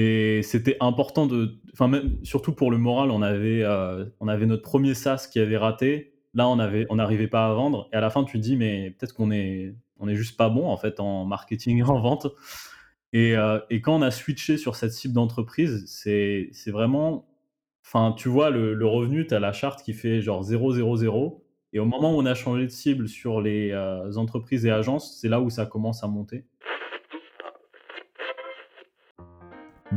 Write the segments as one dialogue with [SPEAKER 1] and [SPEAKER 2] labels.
[SPEAKER 1] Et c'était important de enfin même surtout pour le moral, on avait, heu, on avait notre premier SaaS qui avait raté. Là, on avait on n'arrivait pas à vendre et à la fin, tu te dis: «Mais peut-être qu'on est on est juste pas bon, en fait, en marketing et en vente» et heu et quand on a switché sur cette cible d'entreprise, c'est vraiment enfin, tu vois le revenu, tu as la charte qui fait genre 0 0 0 et au moment où on a changé de cible sur les, heu, entreprises et agences, c'est là où ça commence à monter.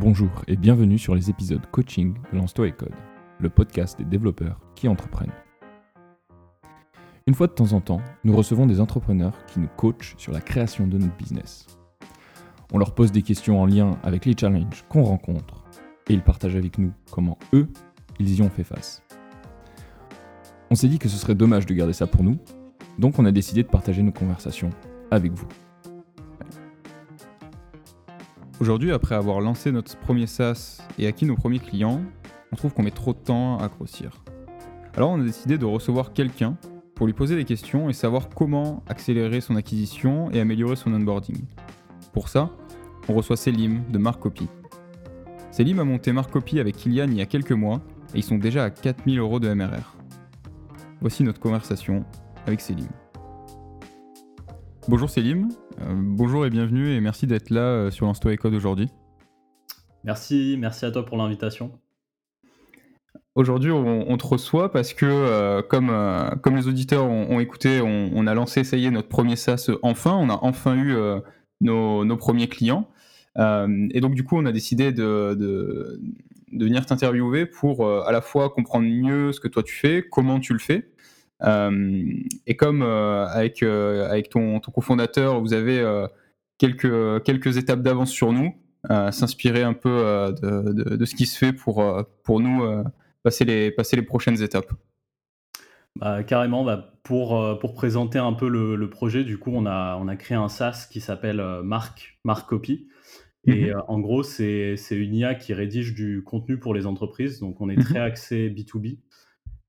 [SPEAKER 2] Bonjour et bienvenue sur les épisodes coaching de Lance-toi et Code, le podcast des développeurs qui entreprennent. Une fois de temps en temps, nous recevons des entrepreneurs qui nous coachent sur la création de notre business. On leur pose des questions en lien avec les challenges qu'on rencontre et ils partagent avec nous comment eux, ils y ont fait face. On s'est dit que ce serait dommage de garder ça pour nous, donc on a décidé de partager nos conversations avec vous. Aujourd'hui, après avoir lancé notre premier SaaS et acquis nos premiers clients, on trouve qu'on met trop de temps à grossir. Alors on a décidé de recevoir quelqu'un pour lui poser des questions et savoir comment accélérer son acquisition et améliorer son onboarding. Pour ça, on reçoit Selim de Marcopy. Selim a monté Marcopy avec Kylian il y a quelques mois et ils sont déjà à 4000 euros de MRR. Voici notre conversation avec Selim. Bonjour Selim, euh, bonjour et bienvenue et merci d'être là euh, sur et Code aujourd'hui.
[SPEAKER 1] Merci, merci à toi pour l'invitation.
[SPEAKER 2] Aujourd'hui, on, te reçoit parce que, euh, comme, comme les auditeurs ont, écouté, on, a lancé, ça y est, notre premier SaaS enfin. On a enfin eu nos, premiers clients. et donc, du coup, on a décidé de, de venir t'interviewer pour à la fois comprendre mieux ce que toi tu fais, comment tu le fais, euh, et comme euh, avec, euh, avec ton, ton cofondateur, vous avez quelques, quelques étapes d'avance sur nous, s'inspirer un peu de, de, ce qui se fait pour, pour nous passer, les, passer les prochaines étapes.
[SPEAKER 1] Bah, carrément, bah, pour, pour présenter un peu le, le, projet, du coup, on a, on a créé un SaaS qui s'appelle Marc, Marc Copy. Et mhm. en gros, c'est une IA qui rédige du contenu pour les entreprises. Donc, on est très mhm. axé B2B.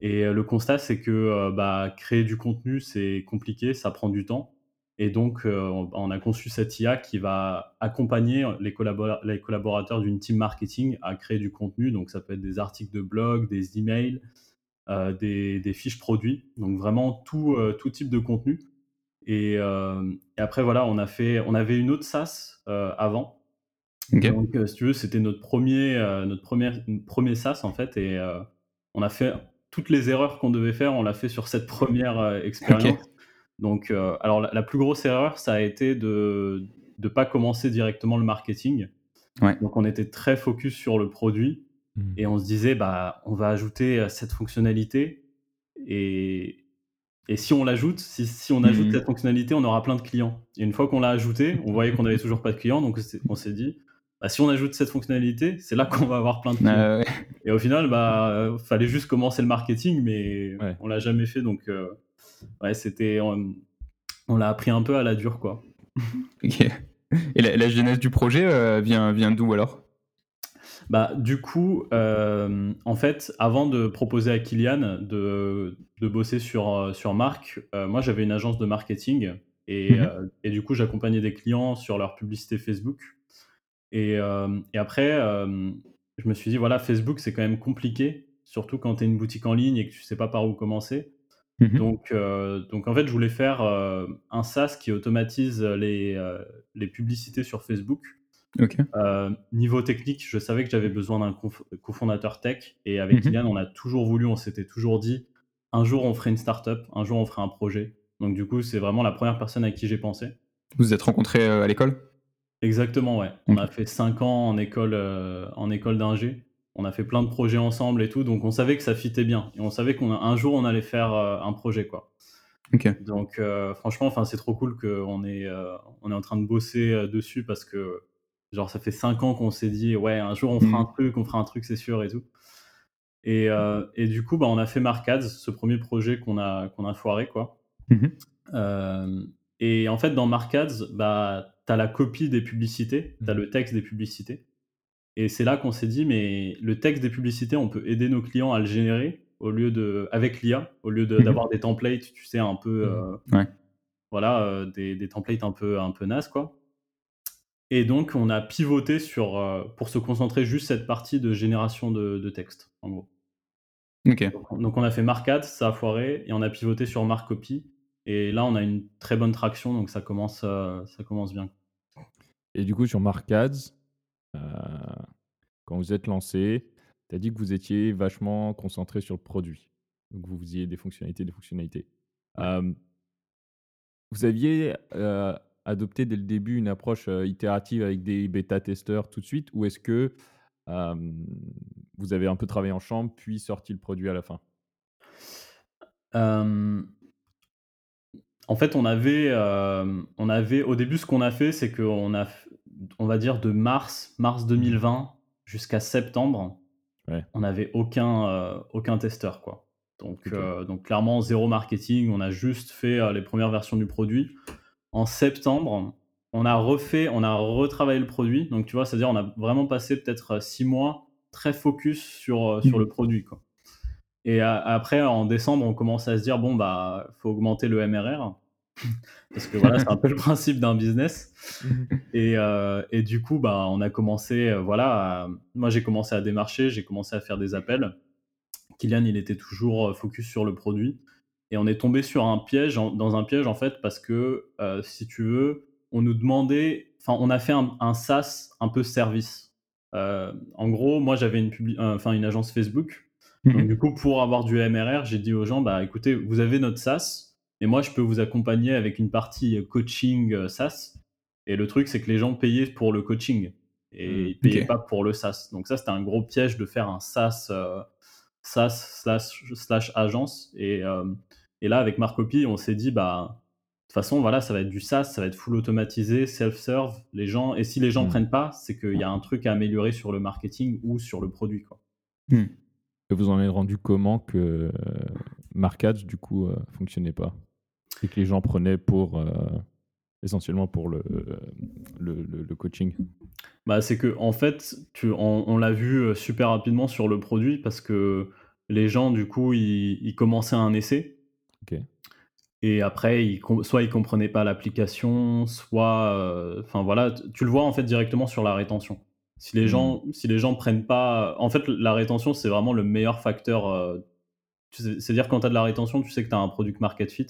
[SPEAKER 1] Et le constat, c'est que bah, créer du contenu, c'est compliqué, ça prend du temps. Et donc, on a conçu cette IA qui va accompagner les, collaborateurs d'une team marketing à créer du contenu. Donc, ça peut être des articles de blog, des emails, des, des, fiches produits. Donc, vraiment tout, tout type de contenu. Et, après, voilà, on, a fait, on avait une autre SaaS avant. Donc, si tu veux, c'était notre premier, notre premier, premier SaaS, en fait. Et on a fait toutes les erreurs qu'on devait faire, on l'a fait sur cette première euh, expérience. Donc, euh, alors la, plus grosse erreur, ça a été de ne pas commencer directement le marketing. Donc, on était très focus sur le produit mmh. et on se disait, bah, on va ajouter euh, cette fonctionnalité et, et si on l'ajoute, si, si, on ajoute mmh. cette fonctionnalité, on aura plein de clients. Et une fois qu'on l'a ajouté, on voyait qu'on n'avait toujours pas de clients, donc on s'est dit, bah, si on ajoute cette fonctionnalité, c'est là qu'on va avoir plein de clients. Et au final, bah, euh, fallait juste commencer le marketing, mais on l'a jamais fait, donc euh, ouais, c'était, on, l'a appris un peu à la dure, quoi.
[SPEAKER 2] ok. Et la, genèse du projet euh, vient, vient d'où alors?
[SPEAKER 1] Bah, du coup, en fait, avant de proposer à Kylian de, de bosser sur, sur Marc, moi j'avais une agence de marketing et, mhm. et du coup j'accompagnais des clients sur leur publicité Facebook. Et, et après, je me suis dit, voilà, Facebook, c'est quand même compliqué, surtout quand tu es une boutique en ligne et que tu sais pas par où commencer. Mmh donc, donc, en fait, je voulais faire un SaaS qui automatise les, les publicités sur Facebook. niveau technique, je savais que j'avais besoin d'un cofondateur tech. Et avec mmh Kylian, on a toujours voulu, on s'était toujours dit, un jour on ferait une startup, un jour on ferait un projet. Donc du coup, c'est vraiment la première personne à qui j'ai pensé.
[SPEAKER 2] Vous vous êtes rencontrés à l'école?
[SPEAKER 1] Exactement, ouais. On a fait 5 ans en école, euh, en école d'ingé. On a fait plein de projets ensemble et tout, donc on savait que ça fitait bien. Et on savait qu'un jour, on allait faire euh, un projet, quoi. Donc, euh, franchement, enfin, c'est trop cool qu'on est, on est en train de bosser dessus parce que, genre, ça fait 5 ans qu'on s'est dit, ouais, un jour, on fera un mmh. truc, on fera un truc, c'est sûr et tout. Et, et, du coup, bah, on a fait Marcades, ce premier projet qu'on a, qu'on a foiré, quoi. Mmh et en fait, dans Marcades, bah, tu as la copie des publicités, tu as mmh. le texte des publicités. Et c'est là qu'on s'est dit, mais le texte des publicités, on peut aider nos clients à le générer au lieu de, avec l'IA, au lieu mmh d'avoir des templates, tu sais, un peu, mmh. euh, voilà, euh, des, des, templates un peu, un peu nas, quoi. Et donc, on a pivoté sur, euh, pour se concentrer juste cette partie de génération de, de texte, en gros. Donc, on a fait Mark ça a foiré, et on a pivoté sur Mark Copy. Et là, on a une très bonne traction, donc ça commence, euh, ça commence bien.
[SPEAKER 3] Et du coup, sur Mark Ads, euh, quand vous êtes lancé, tu as dit que vous étiez vachement concentré sur le produit. Donc, vous faisiez des fonctionnalités, des fonctionnalités. Euh, vous aviez adopté dès le début une approche itérative avec des bêta-testeurs tout de suite ou est-ce que vous avez un peu travaillé en chambre puis sorti le produit à la fin?
[SPEAKER 1] En fait, on avait, on avait au début ce qu'on a fait, c'est qu'on a, on va dire de mars, mars 2020 jusqu'à septembre, on n'avait aucun, aucun testeur quoi. Donc, donc clairement zéro marketing, on a juste fait les premières versions du produit en septembre, on a refait, on a retravaillé le produit. Donc, tu vois, c'est-à-dire, on a vraiment passé peut-être euh, six mois très focus sur, euh, sur le mmh. produit. Quoi. Et après, en décembre, on commence à se dire, bon, bah, faut augmenter le MRR. Parce que voilà, c'est un peu le principe d'un business. Mmh. Et, euh, et, du coup, bah, on a commencé, voilà, moi j'ai commencé à démarcher, j'ai commencé à faire des appels. Kylian, il était toujours focus sur le produit. Et on est tombé sur un piège, dans un piège en fait, parce que euh, si tu veux, on nous demandait, enfin, on a fait un, SaaS un peu service. Euh, en gros, moi j'avais une, enfin, une agence Facebook. Donc, mhm. du coup, pour avoir du MRR, j'ai dit aux gens, bah écoutez, vous avez notre SaaS, et moi je peux vous accompagner avec une partie coaching euh, SaaS. Et le truc, c'est que les gens payaient pour le coaching et mhm. ils payaient pas pour le SaaS. Donc ça, c'était un gros piège de faire un SaaS, SaaS slash, slash agence. Et, et là, avec Marcopy, on s'est dit, bah, de toute façon, voilà, ça va être du SaaS, ça va être full automatisé, self-serve. Les gens, et si les gens ne hmm. prennent pas, c'est qu'il y a un truc à améliorer sur le marketing ou sur le produit. Quoi.
[SPEAKER 3] Hmm. Et vous en avez rendu comment que euh, Markage, du coup, euh, fonctionnait pas Et que les gens prenaient pour, euh, essentiellement pour le, le, coaching?
[SPEAKER 1] Bah, C'est que, en fait, tu, on, l'a vu super rapidement sur le produit parce que les gens, du coup, ils commençaient un essai. Et après, ils soit ils comprenaient pas l'application, soit, euh, enfin voilà, tu le vois en fait directement sur la rétention. Si les gens, mmh. si les gens prennent pas, en fait, la rétention c'est vraiment le meilleur facteur. Euh, c'est-à-dire quand tu as de la rétention, tu sais que tu as un product market fit.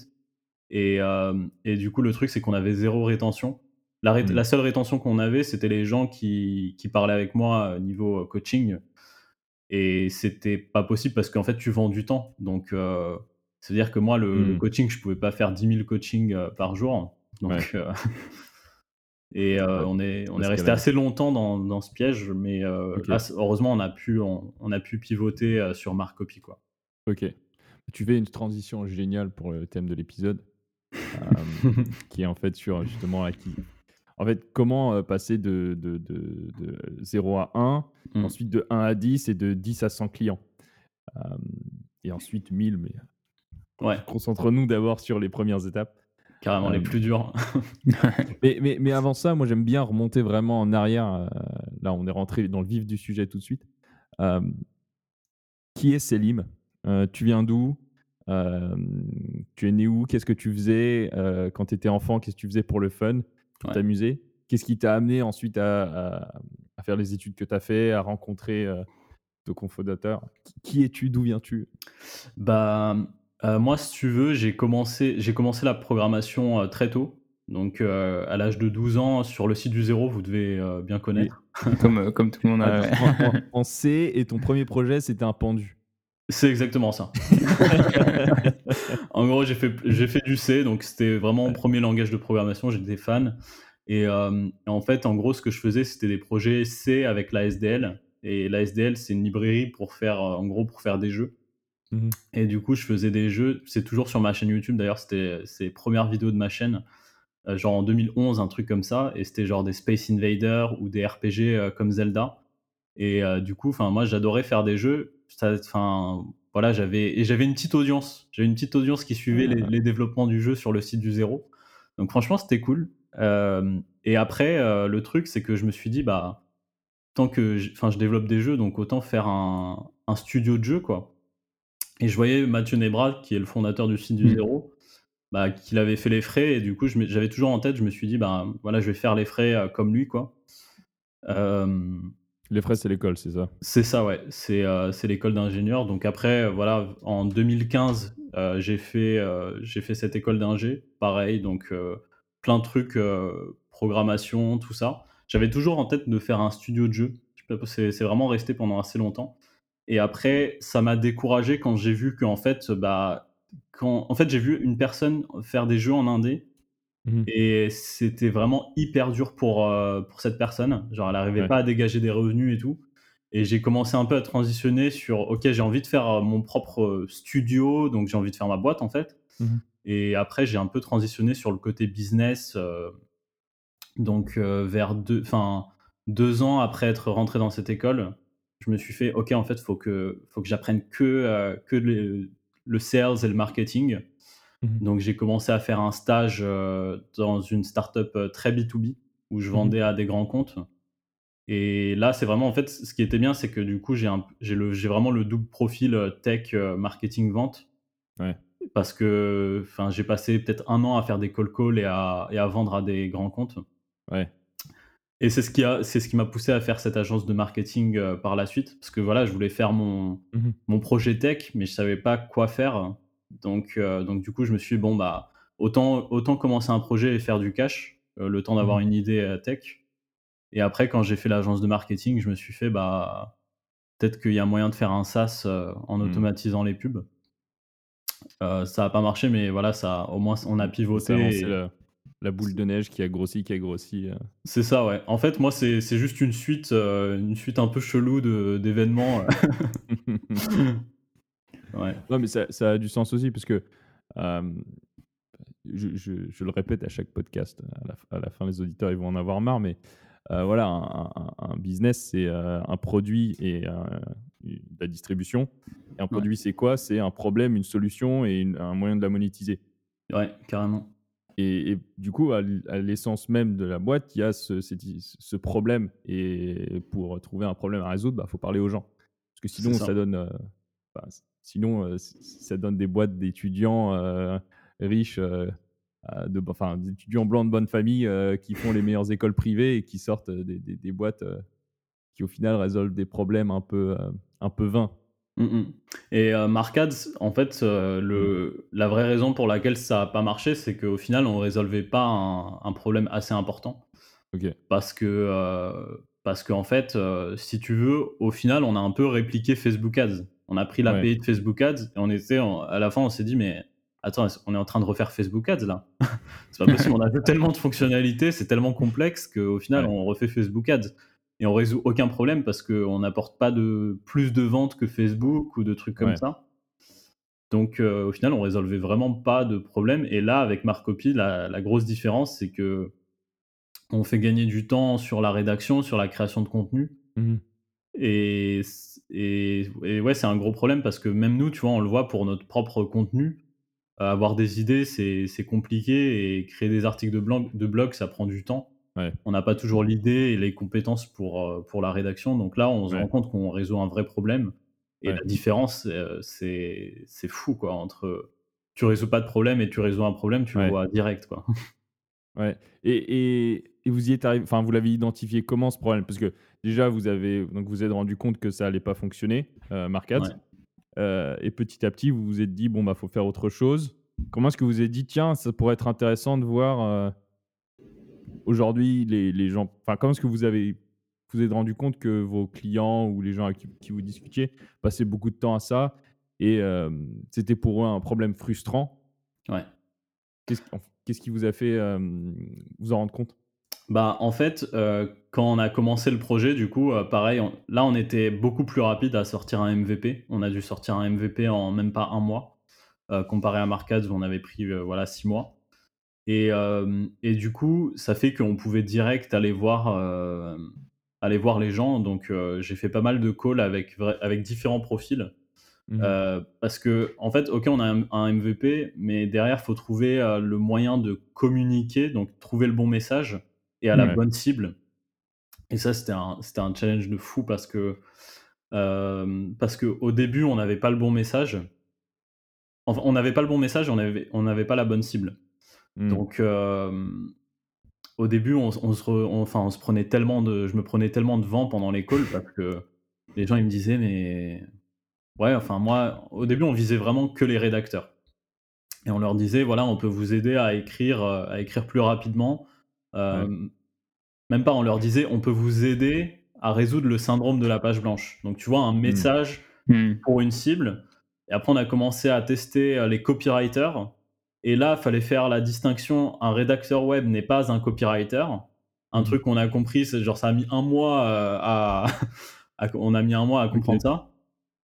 [SPEAKER 1] Et, euh, et du coup, le truc c'est qu'on avait zéro rétention. La, mmh. la seule rétention qu'on avait, c'était les gens qui, qui parlaient avec moi niveau coaching. Et c'était pas possible parce qu'en fait, tu vends du temps. Donc c'est-à-dire que moi, le, mmh. coaching, je pouvais pas faire 10 000 coachings euh, par jour. Donc, euh, et euh, on est, on est resté assez longtemps dans, dans, ce piège, mais là, heureusement, on a pu, on, a pu pivoter sur Marcopy. Quoi.
[SPEAKER 3] Ok. Tu fais une transition géniale pour le thème de l'épisode, qui est en fait sur justement qui... En fait, comment passer de, de, de, de, 0 à 1, mmh. ensuite de 1 à 10 et de 10 à 100 clients. et ensuite 1000, mais
[SPEAKER 1] Ouais.
[SPEAKER 3] Concentre-nous d'abord sur les premières étapes.
[SPEAKER 1] Carrément les euh, plus dures.
[SPEAKER 3] mais, mais, mais, avant ça, moi j'aime bien remonter vraiment en arrière. Euh, là, on est rentré dans le vif du sujet tout de suite. Euh, qui est Selim? Tu viens d'où? Tu es né où? Qu'est-ce que tu faisais? Quand tu étais enfant Qu'est-ce que tu faisais pour le fun Pour t'amuser? Qu'est-ce qui t'a amené ensuite à, à, faire les études que tu as fait, à rencontrer ton cofondateur Qui es-tu? D'où viens-tu?
[SPEAKER 1] Bah euh, moi, si tu veux, j'ai commencé, j'ai commencé la programmation euh, très tôt. Donc, euh, à l'âge de 12 ans, sur le site du zéro, vous devez bien connaître.
[SPEAKER 2] comme, comme tout le monde a.
[SPEAKER 3] en, C, et ton premier projet, c'était un pendu.
[SPEAKER 1] C'est exactement ça. en gros, j'ai fait, j'ai fait du C, donc c'était vraiment mon premier langage de programmation. J'étais fan. Et, en fait, en gros, ce que je faisais, c'était des projets C avec la SDL. Et la SDL, c'est une librairie pour faire, en gros, pour faire des jeux. Mmh et du coup, je faisais des jeux. C'est toujours sur ma chaîne YouTube. D'ailleurs, c'était ces premières vidéos de ma chaîne, euh, genre en 2011, un truc comme ça. Et c'était genre des Space Invaders ou des RPG euh, comme Zelda. Et euh, du coup, enfin, moi, j'adorais faire des jeux. Enfin, voilà, j'avais et j'avais une petite audience. J'avais une petite audience qui suivait les, les, développements du jeu sur le site du zéro. Donc, franchement, c'était cool. et après, le truc, c'est que je me suis dit, bah, tant que, enfin, je développe des jeux, donc autant faire un, un studio de jeu, quoi. Et je voyais Mathieu Nebra, qui est le fondateur du site du mmh. Zéro, bah, qu'il avait fait les frais et du coup, j'avais toujours en tête, je me suis dit: «Ben, voilà, je vais faire les frais, heu, comme lui, quoi».
[SPEAKER 3] Les frais, c'est l'école, c'est ça?
[SPEAKER 1] c'est ça, ouais, c'est, c'est l'école d'ingénieur. Donc après, heu, voilà, en 2015, heu, j'ai fait, fait cette école d'ingé. Pareil, donc plein de trucs, programmation, tout ça. J'avais toujours en tête de faire un studio de jeux. Je sais pas, c'est c'est vraiment resté pendant assez longtemps et après, ça m'a découragé quand j'ai vu qu'en fait, bah, quand en fait, j'ai vu une personne faire des jeux en indé
[SPEAKER 3] Mmh.
[SPEAKER 1] et c'était vraiment hyper dur pour, heu, pour cette personne. Genre, elle arrivait
[SPEAKER 3] Ouais.
[SPEAKER 1] pas à dégager des revenus et tout. Et j'ai commencé un peu à transitionner sur: «OK, j'ai envie de faire, heu, mon propre, heu, studio, donc j'ai envie de faire ma boîte, en fait»
[SPEAKER 3] Mmh
[SPEAKER 1] et après j'ai un peu transitionné sur le côté business, donc vers deux enfin 2 ans après être rentré dans cette école, je me suis fait: «OK, en fait, faut que faut que j'apprenne que, heu, que le le sales et le marketing»
[SPEAKER 3] Mmh
[SPEAKER 1] Donc j'ai commencé à faire un stage, heu, dans une startup, heu, très B2B où je
[SPEAKER 3] Mmh
[SPEAKER 1] vendais à des grands comptes. Et là, c'est vraiment en fait, ce qui était bien, c'est que du coup, j'ai un j'ai le j'ai vraiment le double profil, tech, marketing, vente.
[SPEAKER 3] Ouais,
[SPEAKER 1] parce que, j'ai passé peut-être un an à faire des cold calls et à et à vendre à des grands comptes.
[SPEAKER 3] Ouais.
[SPEAKER 1] Et c'est ce qui a c'est ce qui m'a poussé à faire cette agence de marketing, heu, par la suite. Parce que voilà, je voulais faire mon
[SPEAKER 3] Mmh
[SPEAKER 1] mon projet tech, mais je savais pas quoi faire. Donc heu, donc du coup, je me suis dit: «Bon, bah, autant autant commencer un projet et faire du cash, heu, le temps d'avoir
[SPEAKER 3] Mmh
[SPEAKER 1] une idée, tech» et après quand j'ai fait l'agence de marketing, je me suis fait: «Bah, peut-être qu'il y a moyen de faire un SaaS, en
[SPEAKER 3] Mmh.
[SPEAKER 1] automatisant les pubs». Ça a pas marché, mais voilà, ça au moins on a
[SPEAKER 3] Mais ça a lancé
[SPEAKER 1] pivoté
[SPEAKER 3] la boule de neige qui a grossi, qui a grossi, heu.
[SPEAKER 1] C'est ça, ouais. En fait, moi, c'est c'est juste une suite, heu, une suite un peu chelou de d'événements, heu. Ouais,
[SPEAKER 3] Non, mais ça ça a du sens aussi parce que, je je je le répète à chaque podcast, à la f à la fin, les auditeurs, ils vont en avoir marre, mais, voilà, un un un business, c'est, un produit et la distribution et un
[SPEAKER 1] ouais,
[SPEAKER 3] produit, c'est quoi? C'est un problème, une solution et une un moyen de la monétiser.
[SPEAKER 1] ouais, carrément.
[SPEAKER 3] Et et du coup, à l'essence même de la boîte, il y a ce problème et pour trouver un problème à résoudre, bah, faut parler aux gens. Parce que sinon
[SPEAKER 1] ça.
[SPEAKER 3] ça donne, bah, s sinon, heu, ç ça donne des boîtes d'étudiants, heu, riches, de enfin, d'étudiants blancs de bonne famille, qui font les meilleures écoles privées et qui sortent, des des des boîtes, qui au final résolvent des problèmes un peu, un peu vains.
[SPEAKER 1] Mmh mh et heu, Markaz, en fait, heu,
[SPEAKER 3] Mmh.
[SPEAKER 1] le la vraie raison pour laquelle ça a pas marché, c'est qu'au final, on résolvait pas un un problème assez important.
[SPEAKER 3] OK.
[SPEAKER 1] Parce que, heu, parce qu'en fait, heu, si tu veux, au final, on a un peu répliqué Facebook Ads. On a pris
[SPEAKER 3] Ouais,
[SPEAKER 1] l'API de Facebook Ads et on était en à la fin, on s'est dit: «Mais attends, est-ce on est en train de refaire Facebook Ads là? C'est pas possible, on a tellement de fonctionnalités, c'est tellement complexe qu'au final,
[SPEAKER 3] ouais,
[SPEAKER 1] on refait Facebook Ads et on résout aucun problème parce qu'on n'apporte pas de plus de ventes que Facebook ou de trucs comme
[SPEAKER 3] ouais.
[SPEAKER 1] ça». Donc heu, au final, on résolvait vraiment pas de problème et là, avec Marcopy, la la grosse différence, c'est que on fait gagner du temps sur la rédaction, sur la création de contenu
[SPEAKER 3] Mmh
[SPEAKER 1] et et et ouais, c'est un gros problème parce que même nous, tu vois, on le voit pour notre propre contenu, heu, avoir des idées, c'est compliqué et créer des articles de de blog, ça prend du temps.
[SPEAKER 3] Ouais,
[SPEAKER 1] On n'a pas toujours l'idée et les compétences pour, heu, pour la rédaction donc là, on se rend compte qu'on résout un vrai problème et
[SPEAKER 3] ouais,
[SPEAKER 1] la différence, heu, c'est c'est fou quoi, entre tu résous pas de problème et tu résous un problème, tu le vois direct quoi.
[SPEAKER 3] Ouais et et et vous y êtes arrivé enfin, vous l'avez identifié comment ce problème? Parce que déjà vous avez donc vous êtes rendu compte que ça allait pas fonctionner,
[SPEAKER 1] Ouais.
[SPEAKER 3] heu et petit à petit vous vous êtes dit: «Bon, bah, faut faire autre chose». Comment est-ce que vous vous êtes dit: «Tiens, ça pourrait être intéressant de voir, aujourd'hui les les gens» enfin, comment est-ce que vous avez vous êtes rendu compte que vos clients ou les gens avec qui qui vous discutiez passaient beaucoup de temps à ça et hem, c'était pour eux un problème frustrant?
[SPEAKER 1] Ouais.
[SPEAKER 3] Qu'est-ce qui vous a fait, hem, vous en rendre compte?
[SPEAKER 1] Bah, en fait, heu, quand on a commencé le projet, du coup, pareil, on là, on était beaucoup plus rapide à sortir un MVP. On a dû sortir un MVP en même pas un mois, comparé à Markaz où on avait pris, voilà 6 mois et du coup, ça fait qu'on pouvait direct aller voir, aller voir les gens. Donc j'ai fait pas mal de calls avec avec différents profils,
[SPEAKER 3] Mmh
[SPEAKER 1] parce que en fait, OK, on a un un MVP, mais derrière, faut trouver, le moyen de communiquer, donc trouver le bon message et à la
[SPEAKER 3] Ouais.
[SPEAKER 1] bonne cible. Et ça, c'était un c'était un challenge de fou parce que, parce qu'au début, on n'avait pas le bon message. On n'avait pas le bon message, on n'avait on avait pas la bonne cible.
[SPEAKER 3] Mmh.
[SPEAKER 1] Donc, au début, on, se enfin, on se prenait tellement de, je me prenais tellement de vent pendant les calls parce que les gens ils me disaient mais ouais, enfin moi, au début, on visait vraiment que les rédacteurs et on leur disait voilà, on peut vous aider à écrire, à écrire plus rapidement. Même pas, on leur disait on peut vous aider à résoudre le syndrome de la page blanche. Donc tu vois un mmh. message mmh. pour une cible. Et après, on a commencé à tester les copywriters et là, il fallait faire la distinction. Un rédacteur web n'est pas un copywriter. Un mmh. truc qu'on a compris, c'est genre ça a mis un mois euh, à, on a mis un mois à comprendre ça.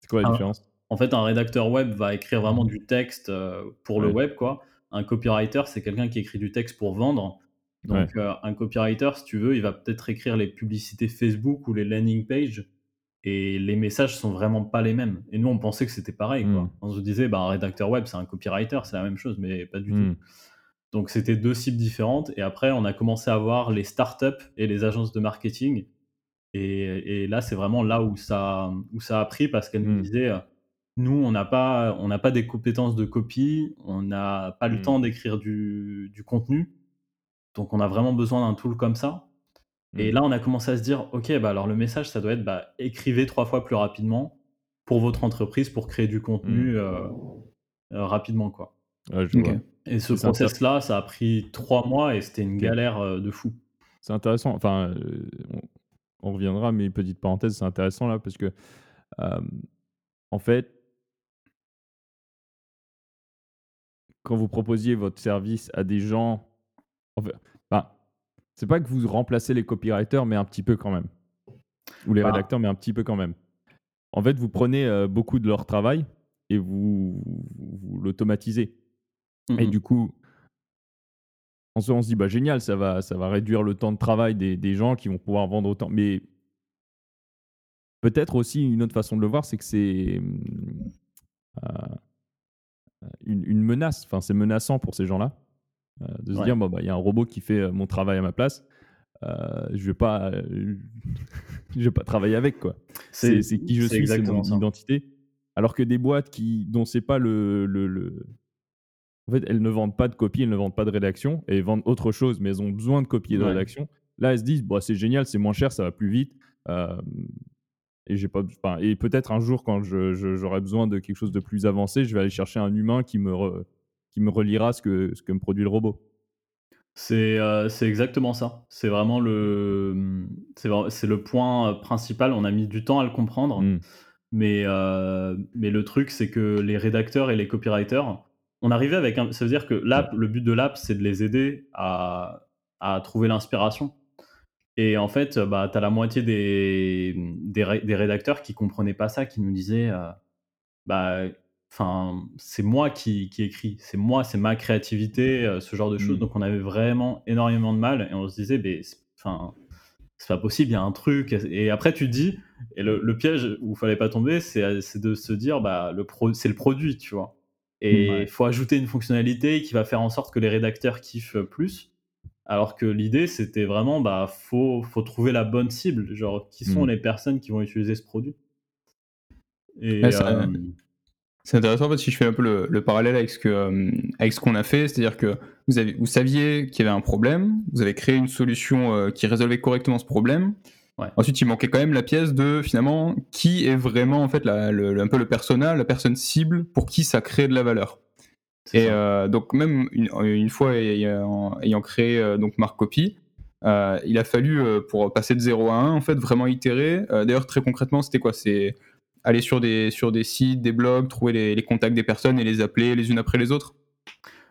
[SPEAKER 3] C'est quoi la différence?
[SPEAKER 1] En fait, un rédacteur web va écrire vraiment du texte euh, pour le web, quoi. Un copywriter, c'est quelqu'un qui écrit du texte pour vendre. Donc, euh, un copywriter, si tu veux, il va peut-être écrire les publicités Facebook ou les landing pages et les messages sont vraiment pas les mêmes. Et nous, on pensait que c'était pareil. Quoi. Mmh. On se disait, bah, un rédacteur web, c'est un copywriter, c'est la même chose, mais pas du tout. Mmh. Donc, c'était deux cibles différentes. Et après, on a commencé à voir les startups et les agences de marketing. Et, là, c'est vraiment là où ça, où ça a pris parce qu'elles nous mmh. disaient, nous, on n'a pas, on pas des compétences de copie, on n'a pas le temps d'écrire du, du contenu. Donc, on a vraiment besoin d'un tool comme ça. Et mmh. là, on a commencé à se dire, OK, bah alors le message, ça doit être bah, écrivez trois fois plus rapidement pour votre entreprise pour créer du contenu mmh. euh, euh, rapidement. Quoi. Et ce process-là, ça a pris trois mois et c'était une galère euh, de fou.
[SPEAKER 3] C'est intéressant. Enfin, on, reviendra, mais petite parenthèse, c'est intéressant là parce que, en fait, quand vous proposiez votre service à des gens, enfin, c'est pas que vous remplacez les copywriters, mais un petit peu quand même. Ou les bah. rédacteurs, mais un petit peu quand même. En fait, vous prenez euh, beaucoup de leur travail et vous, l'automatisez. Et mmh du coup, on se, on se dit, bah, génial, ça va, ça va réduire le temps de travail des, gens qui vont pouvoir vendre autant. Mais peut-être aussi une autre façon de le voir, c'est que c'est euh, une, une, menace. Enfin, c'est menaçant pour ces gens-là. Euh, de se dire, bon, bah, il y a un robot qui fait euh, mon travail à ma place. Euh, je vais pas je vais pas travailler avec quoi. C'est qui je suis c'est mon identité. Alors que des boîtes qui dont c'est pas le, le, en fait elles ne vendent pas de copie elles ne vendent pas de rédaction et elles vendent autre chose mais elles ont besoin de copie et de rédaction. Là elles se disent bah, c'est génial c'est moins cher ça va plus vite et j'ai pas et peut-être un jour quand j'aurai besoin de quelque chose de plus avancé je vais aller chercher un humain qui me qui me reliera ce que, ce que me produit le robot.
[SPEAKER 1] C'est euh, exactement ça. C'est vraiment le, c'est le point euh, principal. On a mis du temps à le comprendre, mmh. mais, euh, mais le truc, c'est que les rédacteurs et les copywriters, on arrivait avec un. Ça veut dire que l'app, le but de l'app, c'est de les aider à, à trouver l'inspiration. Et en fait, bah, tu as la moitié des, des, des, rédacteurs qui comprenaient pas ça, qui nous disaient bah, Enfin, c'est moi qui, qui écris, c'est moi, c'est ma créativité, euh, ce genre de choses. Mmh. Donc on avait vraiment énormément de mal et on se disait, ben, enfin, c'est pas possible, il y a un truc. Et après tu dis, et le, piège où il fallait pas tomber, c'est de se dire, bah, le pro, c'est le produit, tu vois. Et il faut ajouter une fonctionnalité qui va faire en sorte que les rédacteurs kiffent plus. Alors que l'idée, c'était vraiment, bah, faut, faut trouver la bonne cible, genre qui sont mmh. les personnes qui vont utiliser ce produit.
[SPEAKER 2] Et, euh, c'est intéressant parce que si je fais un peu le, parallèle avec ce que euh, avec ce qu'on a fait, c'est-à-dire que vous avez vous saviez qu'il y avait un problème, vous avez créé une solution euh, qui résolvait correctement ce problème. Ensuite, il manquait quand même la pièce de finalement qui est vraiment en fait le, un peu le persona, la personne cible pour qui ça crée de la valeur. Et euh, donc même une, fois ayant, ayant créé donc Mark Copy, il a fallu pour passer de 0 à 1 en fait vraiment itérer. D'ailleurs très concrètement, c'était quoi? C'est aller sur des, sur des sites, des blogs, trouver les, contacts des personnes et les appeler les unes après les autres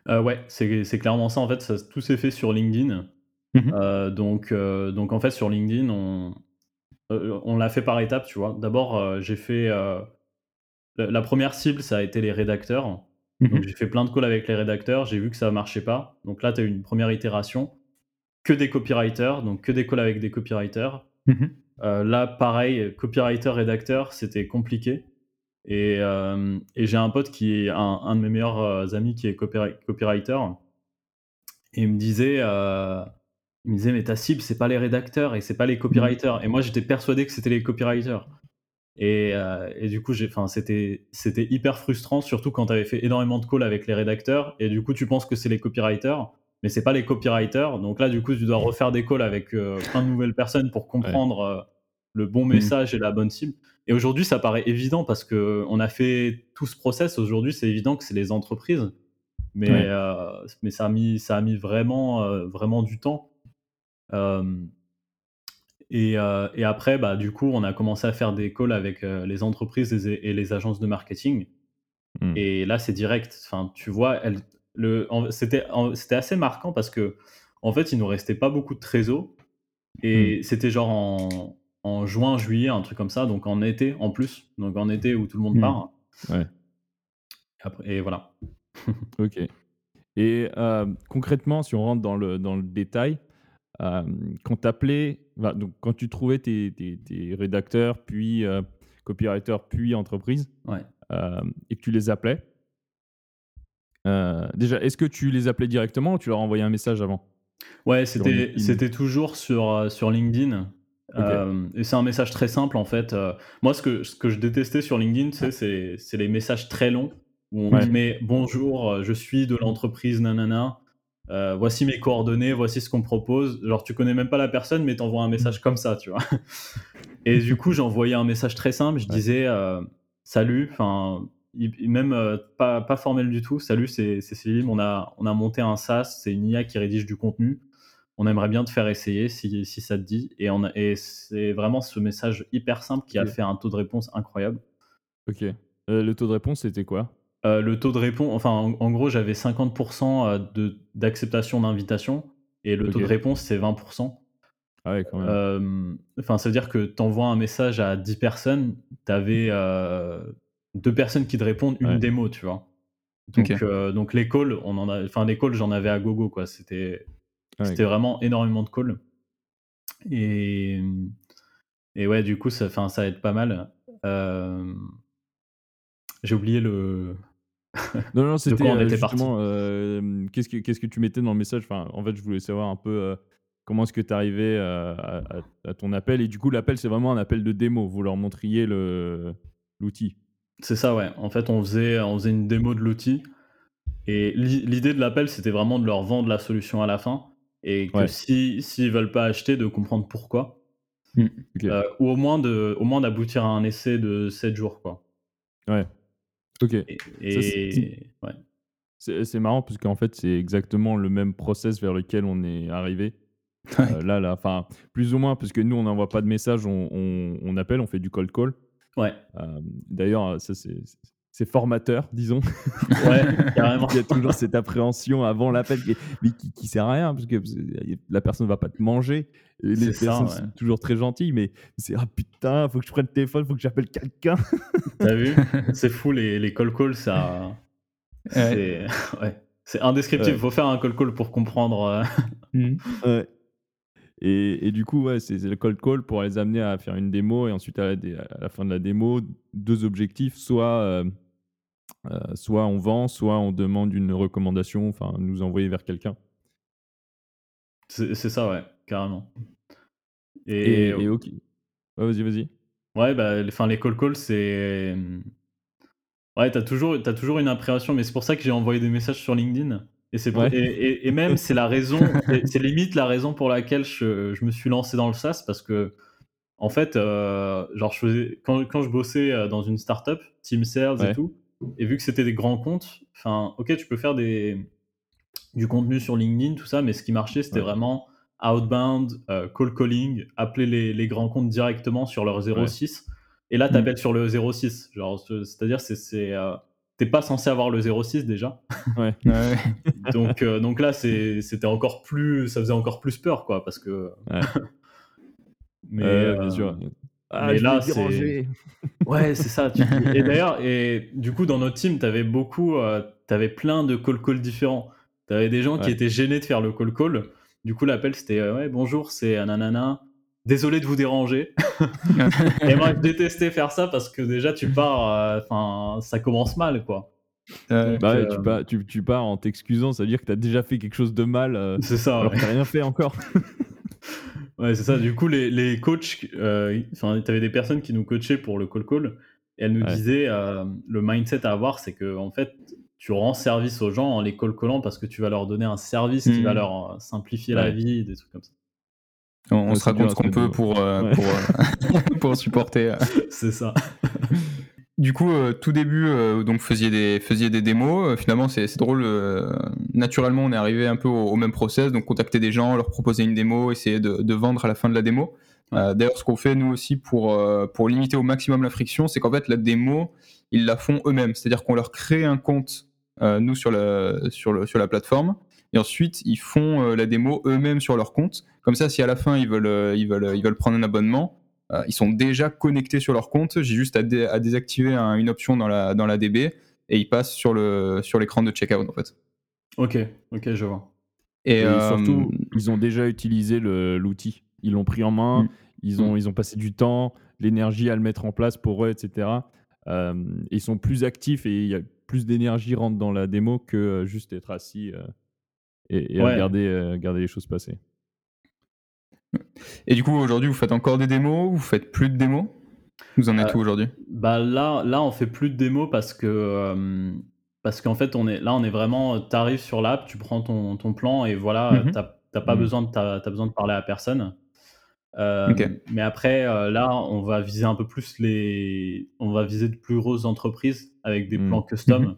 [SPEAKER 1] euh, Ouais, c'est clairement ça. En fait, ça, tout s'est fait sur LinkedIn. Mhm. Euh, donc, euh, donc, en fait, sur LinkedIn, on, on l'a fait par étapes, tu vois. D'abord, j'ai fait. la première cible, ça a été les rédacteurs. Donc, mhm. j'ai fait plein de calls avec les rédacteurs. J'ai vu que ça ne marchait pas. Donc, là, tu as eu une première itération. Que des copywriters, donc que des calls avec des copywriters. Mhm. Euh, là, pareil, copywriter, rédacteur, c'était compliqué. Et, euh, j'ai un pote qui est un, de mes meilleurs euh, amis qui est copywriter. Et il me disait, il me disait, mais ta cible, c'est pas les rédacteurs et c'est pas les copywriters. Et moi, j'étais persuadé que c'était les copywriters. Et, et du coup, j'ai, enfin, c'était, c'était hyper frustrant, surtout quand tu avais fait énormément de calls avec les rédacteurs. Et du coup, tu penses que c'est les copywriters, mais c'est pas les copywriters. Donc là, du coup, tu dois refaire des calls avec euh, plein de nouvelles personnes pour comprendre euh, le bon message et la bonne cible. Et aujourd'hui, ça paraît évident parce que on a fait tout ce process. Aujourd'hui, c'est évident que c'est les entreprises, mais
[SPEAKER 2] Ouais.
[SPEAKER 1] euh, mais ça a mis ça a mis vraiment euh, vraiment du temps. Et, et après, bah, du coup, on a commencé à faire des calls avec les entreprises et, et les agences de marketing.
[SPEAKER 3] Hmm.
[SPEAKER 1] Et là, c'est direct. Enfin, tu vois, elle, le, en- c'était, assez marquant parce que, en fait, il nous restait pas beaucoup de trésor. Et c'était genre en, en juin, juillet, un truc comme ça. Donc en été en plus. Donc en été où tout le monde
[SPEAKER 2] Hmm.
[SPEAKER 1] part.
[SPEAKER 3] Ouais.
[SPEAKER 1] Et, après- et voilà.
[SPEAKER 3] Ok. Et euh, concrètement, si on rentre dans le, dans le détail, euh, quand t'appelais- bah, donc quand tu trouvais tes, tes- tes rédacteurs, puis euh, copywriters, puis entreprises,
[SPEAKER 1] Ouais.
[SPEAKER 3] euh, et que tu les appelais, euh, déjà, est-ce que tu les appelais directement ou tu leur envoyais un message avant
[SPEAKER 1] Ouais, c'était, c'était toujours sur, euh, sur LinkedIn. Euh, et c'est un message très simple en fait. Euh, moi, ce que, ce que je détestais sur LinkedIn, c'est, c'est les messages très longs où on
[SPEAKER 3] Ouais.
[SPEAKER 1] te met bonjour, je suis de l'entreprise nanana. euh, voici mes coordonnées, voici ce qu'on propose. Genre, tu connais même pas la personne, mais t'envoies un message comme ça, tu vois. Et du coup, j'envoyais un message très simple. Je disais salut, enfin, même euh, pas, pas formel du tout. Salut, c'est Célim. On a, on a monté un SaaS, c'est une IA qui rédige du contenu. On aimerait bien te faire essayer si, si ça te dit. Et, on a- et c'est vraiment ce message hyper simple qui a fait un taux de réponse incroyable.
[SPEAKER 3] Ok. Euh, le taux de réponse, c'était quoi?
[SPEAKER 1] Euh, le taux de réponse, enfin, en, en gros, j'avais 50% euh, de- d'acceptation d'invitation et le taux de réponse, c'est 20%.
[SPEAKER 3] Ah ouais, quand même.
[SPEAKER 1] Enfin, ça veut dire que tu envoies un message à 10 personnes, tu avais deux personnes qui te répondent une
[SPEAKER 3] Ouais.
[SPEAKER 1] démo, tu vois. Donc, euh, donc les calls, on en a, enfin les calls, j'en avais à gogo quoi. C'était,
[SPEAKER 3] Ah
[SPEAKER 1] c'était vraiment énormément de calls. Et, et ouais, du coup, ça, enfin, ça aide pas mal. Euh, J'ai oublié le.
[SPEAKER 3] Non, non, c'était euh, justement euh, qu'est-ce que qu'est-ce que tu mettais dans le message? Enfin, en fait, je voulais savoir un peu comment est-ce que tu arrivais à, à- à ton appel. Et du coup, l'appel, c'est vraiment un appel de démo. Vous leur montriez le l'outil.
[SPEAKER 1] C'est ça, ouais. En fait, on faisait, on faisait une démo de l'outil. Et l'i- l'idée de l'appel, c'était vraiment de leur vendre la solution à la fin. Et que
[SPEAKER 3] Ouais.
[SPEAKER 1] si s'ils veulent pas acheter, de comprendre pourquoi.
[SPEAKER 3] Ok.
[SPEAKER 1] Euh, ou au moins de, au moins d'aboutir à un essai de 7 jours, quoi.
[SPEAKER 3] Ouais. Ok.
[SPEAKER 1] Et,
[SPEAKER 3] Ça, c'est-
[SPEAKER 1] et- ouais.
[SPEAKER 3] C'est c'est marrant parce qu'en fait, c'est exactement le même process vers lequel on est arrivé.
[SPEAKER 2] Ouais.
[SPEAKER 3] Euh, là, là, enfin, plus ou moins, parce que nous, on n'envoie pas de message, on, on- on appelle, on fait du cold call.
[SPEAKER 1] Ouais,
[SPEAKER 3] Euh, D'ailleurs, ça, c'est c'est formateur, disons.
[SPEAKER 1] ouais, carrément.
[SPEAKER 3] Il y a toujours cette appréhension avant l'appel, qui, qui, qui sert à rien, parce que la personne ne va pas te manger. Les personnes
[SPEAKER 1] ouais.
[SPEAKER 3] sont toujours très gentilles, mais c'est ah putain, faut que je prenne le téléphone, faut que j'appelle quelqu'un.
[SPEAKER 1] T'as vu? C'est fou, les, les call calls, ça. C'est ouais. Indescriptible.
[SPEAKER 3] Ouais.
[SPEAKER 1] Faut faire un call call pour comprendre. euh.
[SPEAKER 3] Ouais. Et, et du coup, ouais, c'est le cold call pour les amener à faire une démo et ensuite à la, dé- à la fin de la démo, deux objectifs soit, euh, euh, soit on vend, soit on demande une recommandation, enfin nous envoyer vers quelqu'un.
[SPEAKER 1] C'est ça, ouais, carrément.
[SPEAKER 3] Et,
[SPEAKER 1] Et,
[SPEAKER 3] et ok. Ouais, vas-y, vas-y.
[SPEAKER 1] ouais, bah, les- enfin, les call calls, c'est. Ouais, t'as toujours, toujours une appréhension, mais c'est pour ça que j'ai envoyé des messages sur LinkedIn. Et, c'est
[SPEAKER 3] Ouais.
[SPEAKER 1] et, et- et même, c'est la raison, c'est- limite la raison pour laquelle je, je me suis lancé dans le SaaS, parce que, en fait, euh, genre, je faisais, quand, quand je bossais euh, dans une startup, Team Sales
[SPEAKER 3] Ouais.
[SPEAKER 1] et tout, et vu que c'était des grands comptes, enfin, ok, tu peux faire des, du contenu sur LinkedIn, tout ça, mais ce qui marchait, c'était
[SPEAKER 3] Ouais.
[SPEAKER 1] vraiment outbound, euh, call calling, appeler les, les grands comptes directement sur leur 06. Et là, tu appelles sur le 06. Genre, ce- c'est-à-dire, c'est, c'est, euh, t'es pas censé avoir le 06 déjà.
[SPEAKER 3] Ouais.
[SPEAKER 2] Ouais.
[SPEAKER 1] donc, euh, donc là, c'est, c'était encore plus, ça faisait encore plus peur, quoi, parce que.
[SPEAKER 3] Ouais.
[SPEAKER 1] mais
[SPEAKER 3] Euh,
[SPEAKER 1] euh,
[SPEAKER 3] bien sûr. Ah,
[SPEAKER 1] mais là, c'est-. Ouais, c'est ça. tu- et d'ailleurs, et du coup, dans notre team, t'avais beaucoup, euh, t'avais plein de call call différents. T'avais des gens qui étaient gênés de faire le call call. Du coup, l'appel c'était euh, ouais, bonjour, c'est nanana. Désolé de vous déranger. et moi, je détestais faire ça parce que déjà, tu pars, euh, enfin, ça commence mal, quoi.
[SPEAKER 3] Bah ouais,
[SPEAKER 1] euh,
[SPEAKER 3] tu, pars, tu, tu pars en t'excusant, ça veut dire que tu as déjà fait quelque chose de mal, euh,
[SPEAKER 1] C'est ça.
[SPEAKER 3] alors
[SPEAKER 1] ouais.
[SPEAKER 3] que t'as rien fait encore.
[SPEAKER 1] Ouais, c'est ça. Du coup, les, les coachs, enfin, tu avais des personnes qui nous coachaient pour le call call et elles nous
[SPEAKER 3] Ouais.
[SPEAKER 1] disaient euh, le mindset à avoir, c'est que en fait, tu rends service aux gens en les call callant parce que tu vas leur donner un service qui va
[SPEAKER 2] Mhm.
[SPEAKER 1] leur simplifier la vie, des trucs comme ça.
[SPEAKER 2] On, on se raconte ce qu'on peut pour, euh,
[SPEAKER 3] Ouais.
[SPEAKER 2] pour, euh, pour supporter. euh.
[SPEAKER 1] C'est ça.
[SPEAKER 2] Du coup, euh, tout début, donc faisiez des, faisiez des démos. Finalement, c'est drôle. naturellement, on est arrivé un peu au, au même process. Donc, contacter des gens, leur proposer une démo, essayer de, de vendre à la fin de la démo. D'ailleurs, ce qu'on fait nous aussi pour, pour limiter au maximum la friction, c'est qu'en fait, la démo, ils la font eux-mêmes. C'est-à-dire qu'on leur crée un compte, nous, sur, le, sur, le, sur la plateforme. Et ensuite, ils font euh, la démo eux-mêmes sur leur compte. Comme ça, si à la fin, ils veulent, euh, ils veulent, ils veulent prendre un abonnement, euh, ils sont déjà connectés sur leur compte. J'ai juste à, dé- à désactiver un- une option dans la, dans la DB et ils passent sur le sur l'écran de checkout en fait.
[SPEAKER 1] Ok, ok, je vois.
[SPEAKER 2] Et,
[SPEAKER 3] Et
[SPEAKER 2] euh,
[SPEAKER 3] surtout, ils ont déjà utilisé l'outil. Ils l'ont pris en main,
[SPEAKER 2] Mm.
[SPEAKER 3] ils, ont, ils ont passé du temps, l'énergie à le mettre en place pour eux, etc. Euh, ils sont plus actifs et il y a plus d'énergie rentre dans la démo que euh, juste être assis euh, et, et
[SPEAKER 1] Ouais.
[SPEAKER 3] regarder, euh, regarder les choses passer.
[SPEAKER 2] et du coup aujourd'hui vous faites encore des démos, vous faites plus de démos? Vous en êtes
[SPEAKER 1] Euh,
[SPEAKER 2] où aujourd'hui?
[SPEAKER 1] Bah là, là, on fait plus de démos parce que euh, parce qu'en fait, on est là, on est vraiment. Tu arrives sur l'app, tu prends ton, ton plan et voilà,
[SPEAKER 2] Mhm.
[SPEAKER 1] t'as t'as pas
[SPEAKER 3] Mhm.
[SPEAKER 1] besoin de t'as, t'as besoin de parler à personne. Euh. Mais après, euh, là, on va viser un peu plus les, on va viser de plus grosses entreprises avec des
[SPEAKER 3] Mhm.
[SPEAKER 1] plans custom.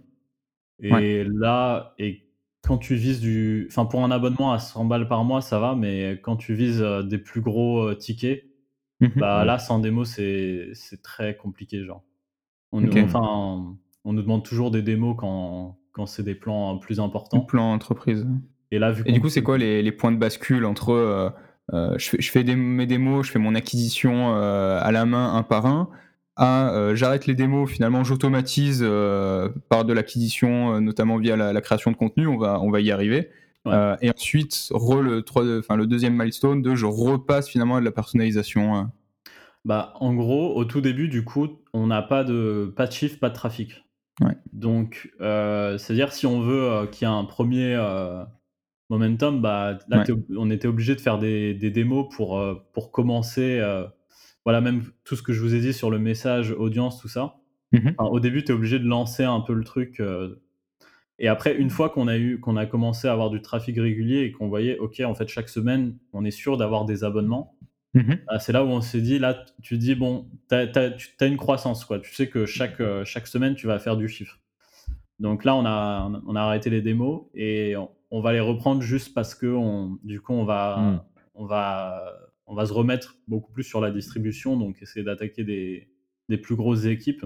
[SPEAKER 1] Et
[SPEAKER 2] Ouais.
[SPEAKER 1] là, et quand tu vises du, enfin pour un abonnement à 100 balles par mois, ça va, mais quand tu vises euh, des plus gros euh, tickets,
[SPEAKER 2] Mhm.
[SPEAKER 1] bah
[SPEAKER 3] Ouais.
[SPEAKER 1] là, sans démo, c'est c'est très compliqué, genre. On, nous- enfin, on nous demande toujours des démos quand, quand c'est des plans plus importants.
[SPEAKER 2] Plan entreprise.
[SPEAKER 1] Et là, vu
[SPEAKER 2] Et du coup, c'est quoi les, les points de bascule entre euh, euh, je fais, je fais des- mes démos, je fais mon acquisition euh, à la main un par un, à euh, j'arrête les démos, finalement j'automatise euh, par de l'acquisition, euh, notamment via la, la création de contenu, on va, on va y arriver.
[SPEAKER 1] Ouais.
[SPEAKER 2] Et ensuite, re, le, enfin, le deuxième milestone de je repasse finalement à de la personnalisation. euh.
[SPEAKER 1] Bah, en gros, au tout début, du coup, on n'a pas de, pas de chiffre, pas de trafic.
[SPEAKER 2] Ouais.
[SPEAKER 1] Donc, c'est-à-dire si on veut qu'il y ait un premier momentum, bah, là,
[SPEAKER 2] Ouais.
[SPEAKER 1] on était obligé de faire des, des démos pour, pour commencer. Voilà, même tout ce que je vous ai dit sur le message, audience, tout ça.
[SPEAKER 2] Mhm.
[SPEAKER 1] Enfin, au début, tu es obligé de lancer un peu le truc. euh, et après, une fois qu'on a, eu, qu'on a commencé à avoir du trafic régulier et qu'on voyait, OK, en fait, chaque semaine, on est sûr d'avoir des abonnements,
[SPEAKER 2] Mhm.
[SPEAKER 1] ah, c'est là où on s'est dit, là, tu dis, bon, tu as, une croissance, quoi. Tu sais que chaque, euh, chaque semaine, tu vas faire du chiffre. Donc là, on a, on a arrêté les démos et on, on va les reprendre juste parce que, on, du coup, on va,
[SPEAKER 3] Mm.
[SPEAKER 1] on, va, on va se remettre beaucoup plus sur la distribution, donc essayer d'attaquer des, des plus grosses équipes.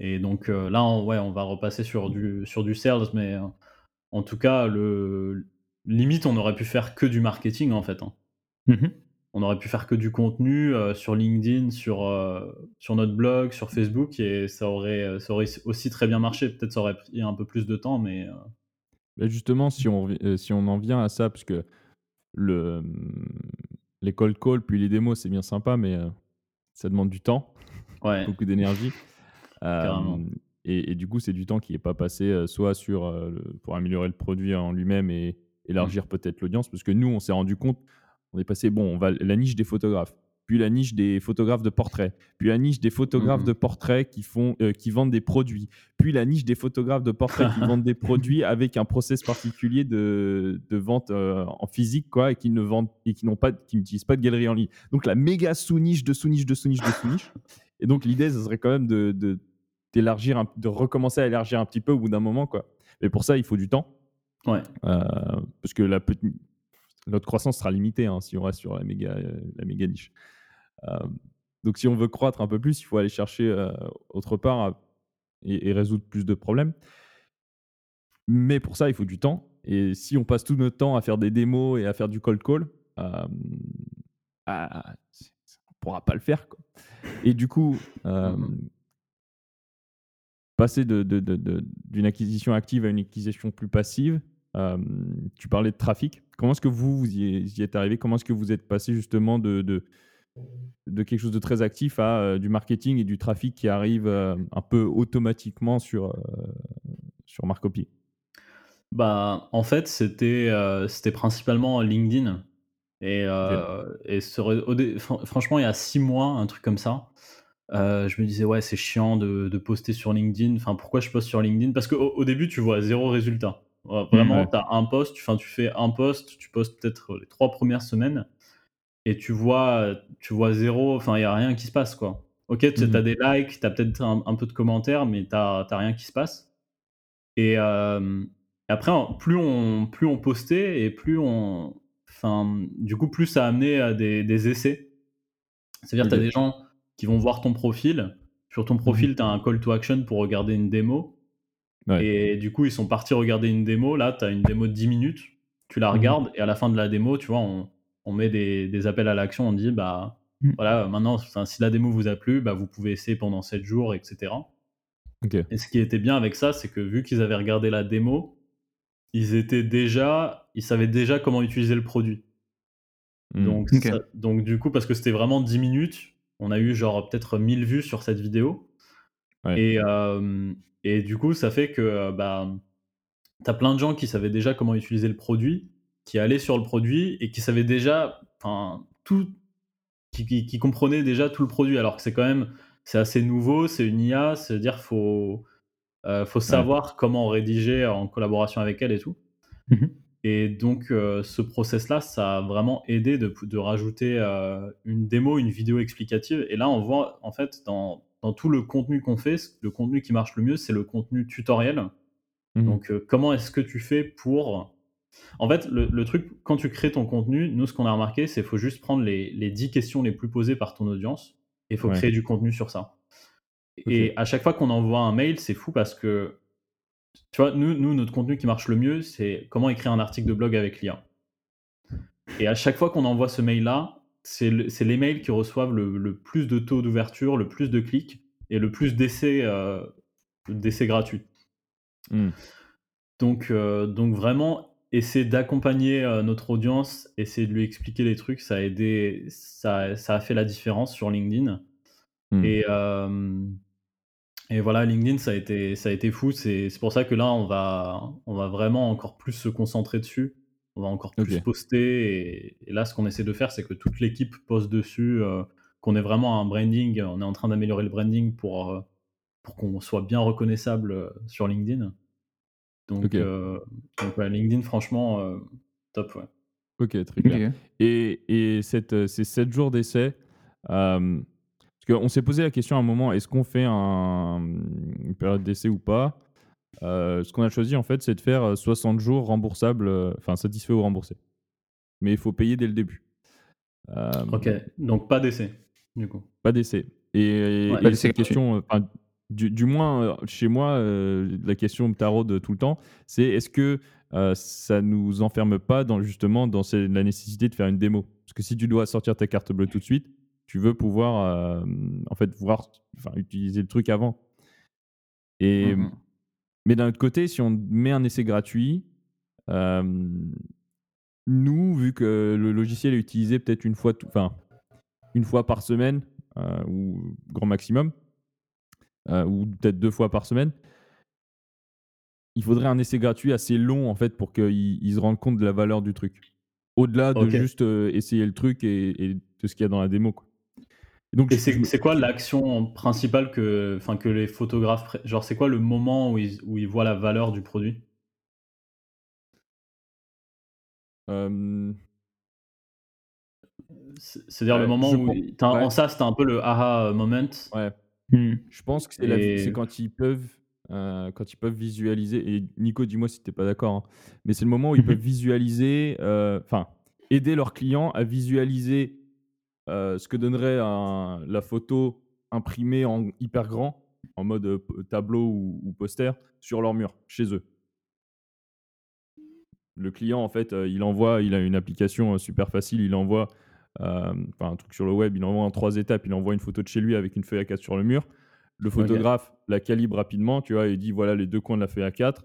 [SPEAKER 1] Et donc euh, là, on, ouais, on va repasser sur du, sur du sales, mais euh, en tout cas, le, limite, on aurait pu faire que du marketing, en fait. hein
[SPEAKER 2] Mhm.
[SPEAKER 1] on aurait pu faire que du contenu euh, sur LinkedIn, sur, sur notre blog, sur Facebook, et ça aurait, ça aurait aussi très bien marché. Peut-être ça aurait pris un peu plus de temps, mais
[SPEAKER 3] Mais justement, si on, si on en vient à ça, parce que le, les cold calls puis les démos, c'est bien sympa, mais euh, ça demande du temps,
[SPEAKER 1] ouais,
[SPEAKER 3] beaucoup d'énergie. Euh, et, et du coup, c'est du temps qui n'est pas passé euh, soit sur, le- pour améliorer le produit en lui-même et élargir peut-être l'audience, parce que nous, on s'est rendu compte, on est passé, bon, on va la niche des photographes, puis la niche des photographes de portraits, puis la niche des photographes
[SPEAKER 1] Mhm.
[SPEAKER 3] de portraits qui, font, euh, qui vendent des produits, puis la niche des photographes de portraits qui vendent des produits avec un process particulier de, de vente euh, en physique, quoi, et qui ne vendent et qui n'ont pas, qui n'utilisent pas de galerie en ligne. Donc la méga sous-niche de sous-niche de sous-niche de sous-niche. Et donc l'idée, ce serait quand même de, de d'élargir, de recommencer à élargir un petit peu au bout d'un moment, quoi. Mais pour ça, il faut du temps,
[SPEAKER 1] ouais,
[SPEAKER 3] euh, parce que la petite- notre croissance sera limitée hein, si on reste sur la méga, euh, la méga niche. Euh, donc si on veut croître un peu plus, il faut aller chercher euh, autre part et, et résoudre plus de problèmes. Mais pour ça, il faut du temps. Et si on passe tout notre temps à faire des démos et à faire du cold call, euh, ah, on ne pourra pas le faire. Quoi. Et du coup, euh,
[SPEAKER 1] Mhm.
[SPEAKER 3] passer de- de- de- de- d'une acquisition active à une acquisition plus passive, euh, tu parlais de trafic. Comment est-ce que vous, vous y, êtes- y êtes arrivé? Comment est-ce que vous êtes passé justement de, de, de quelque chose de très actif à euh, du marketing et du trafic qui arrive euh, un peu automatiquement sur, sur Marcopy
[SPEAKER 1] Bah, en fait, c'était c'était principalement LinkedIn. Et, et franchement, il y a six mois, un truc comme ça, euh, je me disais, ouais, c'est chiant de, de, poster sur LinkedIn. Enfin, pourquoi je poste sur LinkedIn? Parce qu'au au début, tu vois zéro résultat. Vraiment, tu as un post, tu, tu fais un post, tu postes peut-être les trois premières semaines et tu vois, tu vois zéro, enfin, il n'y a rien qui se passe, quoi. Ok, tu as mmh des likes, tu as peut-être un, peu de commentaires, mais tu n'as rien qui se passe. Et après, plus on, plus on postait et plus on. Enfin, du coup, plus ça a amené à des, des essais. C'est-à-dire, tu as des gens qui vont voir ton profil. Sur ton mmh profil, tu as un call to action pour regarder une démo. Et du coup, ils sont partis regarder une démo. Là, tu as une démo de 10 minutes. Tu la mmh regardes et à la fin de la démo, tu vois, on, on met des, des, appels à l'action. On dit, bah mmh. voilà, maintenant, si la démo vous a plu, bah, vous pouvez essayer pendant 7 jours, etc. Et ce qui était bien avec ça, c'est que vu qu'ils avaient regardé la démo, ils étaient déjà, ils savaient déjà comment utiliser le produit. Donc, donc du coup, parce que c'était vraiment 10 minutes, on a eu genre peut-être 1000 vues sur cette vidéo. Et, et du coup, ça fait que bah, tu as plein de gens qui savaient déjà comment utiliser le produit, qui allaient sur le produit et qui savaient déjà tout, qui, qui, comprenaient déjà tout le produit. Alors que c'est quand même c'est assez nouveau, c'est une IA, c'est-à-dire faut faut savoir comment rédiger en collaboration avec elle et tout. Mmh et donc, euh, ce process-là, ça a vraiment aidé de, de rajouter une démo, une vidéo explicative. Et là, on voit, en fait, dans, dans tout le contenu qu'on fait, le contenu qui marche le mieux, c'est le contenu tutoriel. Mmh donc, euh, comment est-ce que tu fais pour... En fait, le, truc, quand tu crées ton contenu, nous, ce qu'on a remarqué, c'est qu'il faut juste prendre les, les 10 questions les plus posées par ton audience et il faut créer du contenu sur ça. Et à chaque fois qu'on envoie un mail, c'est fou parce que tu vois, nous, nous, notre contenu qui marche le mieux, c'est comment écrire un article de blog avec l'IA. Et à chaque fois qu'on envoie ce mail-là, c'est les mails qui reçoivent le, plus de taux d'ouverture, le plus de clics et le plus d'essais euh, gratuits. Donc, euh, donc vraiment, essayer d'accompagner euh, notre audience, essayer de lui expliquer les trucs, ça a aidé, ça, ça a fait la différence sur LinkedIn. Hmm. Et, et voilà, LinkedIn, ça a été, ça a été fou. C'est pour ça que là, on va, on va vraiment encore plus se concentrer dessus. On va encore plus poster. Et, là, ce qu'on essaie de faire, c'est que toute l'équipe poste dessus, euh, qu'on ait vraiment un branding. On est en train d'améliorer le branding pour, euh, pour qu'on soit bien reconnaissable euh, sur LinkedIn. Donc, LinkedIn, franchement, top. Ouais.
[SPEAKER 3] Ok, très bien. Et, et cette, ces 7 jours d'essai, parce qu'on s'est posé la question à un moment, est-ce qu'on fait un, une période d'essai ou pas? Euh, Ce qu'on a choisi, en fait, c'est de faire 60 jours remboursables, euh, enfin satisfait ou remboursé. Mais il faut payer dès le début.
[SPEAKER 1] Euh, ok, donc pas d'essai, du coup.
[SPEAKER 3] Pas d'essai. Et, cette question, du, du, moins chez moi, la question me taraude tout le temps, c'est est-ce que ça nous enferme pas dans, justement dans la nécessité de faire une démo? Parce que si tu dois sortir ta carte bleue tout de suite, tu veux pouvoir en fait voir, enfin, utiliser le truc avant. Et, mmh Mais d'un autre côté, si on met un essai gratuit, nous, vu que le logiciel est utilisé peut-être une fois, enfin, une fois par semaine ou grand maximum, ou peut-être deux fois par semaine, il faudrait un essai gratuit assez long en fait pour qu'ils se rendent compte de la valeur du truc. Au-delà de juste essayer le truc et, et de ce qu'il y a dans la démo. Quoi.
[SPEAKER 1] Donc, c'est quoi l'action principale que, que les photographes. Genre, c'est quoi le moment où ils, où ils, voient la valeur du produit? C'est-à-dire le moment où. En ça, c'était un peu le aha moment.
[SPEAKER 3] Ouais. Mmh. Je pense que c'est quand ils peuvent. Euh, quand ils peuvent visualiser, et Nico, dis-moi si t'es pas d'accord, hein, mais c'est le moment où ils peuvent visualiser, euh, enfin, aider leurs clients à visualiser euh, ce que donnerait la photo imprimée en hyper grand, en mode euh, tableau ou, poster, sur leur mur, chez eux. Le client, en fait, euh, il envoie, il a une application super facile, il envoie un truc sur le web, il envoie en trois étapes, il envoie une photo de chez lui avec une feuille A4 sur le mur. Le photographe la calibre rapidement, tu vois, et dit voilà les deux coins de la feuille A4.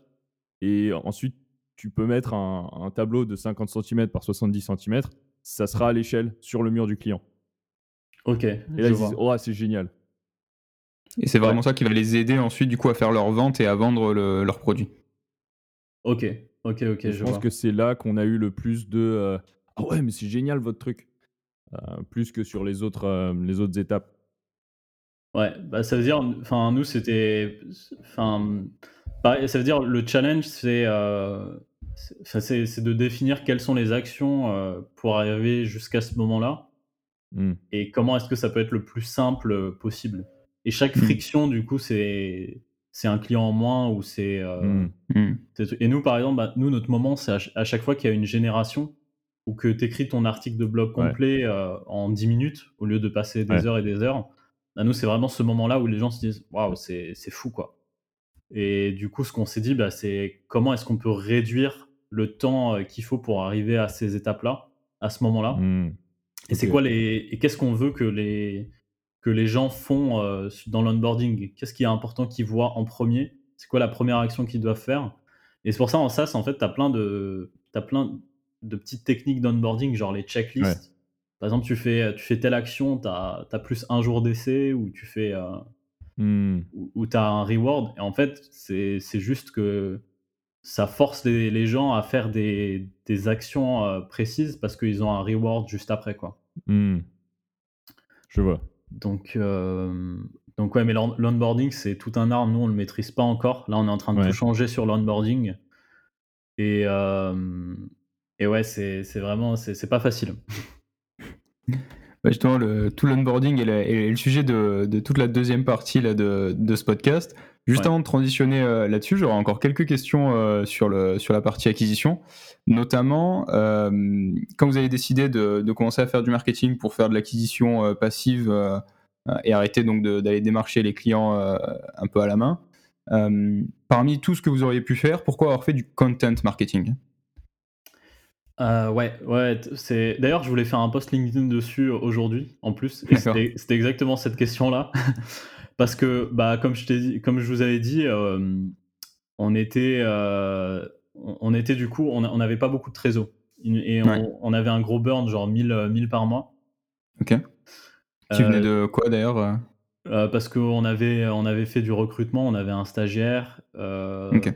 [SPEAKER 3] Et ensuite, tu peux mettre un, un tableau de 50 cm par 70 cm ça sera à l'échelle sur le mur du client.
[SPEAKER 1] Ok. Et
[SPEAKER 3] là, ils disent, oh, c'est génial.
[SPEAKER 2] Et c'est vraiment ça qui va les aider ensuite, du coup, à faire leur vente et à vendre leurs produits.
[SPEAKER 1] Ok, ok, ok.
[SPEAKER 3] Je, pense que c'est là qu'on a eu le plus de. Euh, Ah ouais, mais c'est génial votre truc. plus que sur les autres, les autres étapes.
[SPEAKER 1] Ouais, bah, ça veut dire, enfin, nous, c'était, enfin, ça veut dire le challenge, c'est, c'est de définir quelles sont les actions pour arriver jusqu'à ce moment-là. Mmh. Et comment est-ce que ça peut être le plus simple possible. Et chaque mmh. friction, du coup, c'est c'est un client en moins ou c'est. Mmh. Et nous, par exemple, bah, nous, notre moment, c'est à, chaque fois qu'il y a une génération ou que tu écris ton article de blog complet en 10 minutes au lieu de passer des heures et des heures. Bah, nous, c'est vraiment ce moment-là où les gens se disent Waouh, c'est fou, quoi. Et du coup, ce qu'on s'est dit, bah, c'est comment est-ce qu'on peut réduire le temps euh, qu'il faut pour arriver à ces étapes-là, à ce moment-là. Mmh. Et c'est quoi les et qu'est-ce qu'on veut que les que les gens font euh, dans l'onboarding? Qu'est-ce qui est important qu'ils voient en premier? C'est quoi la première action qu'ils doivent faire? Et c'est pour ça en SaaS, en fait, tu as plein de as plein de petites techniques d'onboarding, genre les checklists. Par exemple, tu fais tu fais telle action, tu as, plus un jour d'essai ou tu fais euh, mmh. ou, tu as un reward. Et en fait, c'est juste que ça force les, gens à faire des, actions euh, précises parce qu'ils ont un reward juste après. quoi.
[SPEAKER 3] Mmh. Je vois.
[SPEAKER 1] Donc, euh, donc ouais, mais l'onboarding, c'est tout un art. Nous, on ne le maîtrise pas encore. Là, on est en train de tout changer sur l'onboarding. Et, euh, et ouais, c'est vraiment, c'est pas facile.
[SPEAKER 2] Bah, justement, le, tout l'onboarding est, le sujet de, toute la deuxième partie là, de, de ce podcast. Juste avant de transitionner euh, là-dessus, j'aurais encore quelques questions euh, sur, le, sur la partie acquisition. Notamment, euh, quand vous avez décidé de, de, commencer à faire du marketing pour faire de l'acquisition passive et arrêter donc d'aller démarcher les clients un peu à la main, parmi tout ce que vous auriez pu faire, pourquoi avoir fait du content marketing?
[SPEAKER 1] Ouais, ouais, c'est. D'ailleurs, je voulais faire un post LinkedIn dessus aujourd'hui, en plus. Et c'était exactement cette question-là. Parce que, bah, comme je, dit, comme je vous avais dit, euh, on, était, euh, on était du coup, on n'avait pas beaucoup de trésor. Et on, avait un gros burn, genre 1000, 1000 par mois.
[SPEAKER 2] Ok. Qui venait de euh, quoi d'ailleurs
[SPEAKER 1] Parce qu'on avait, on avait fait du recrutement, on avait un stagiaire. Ok.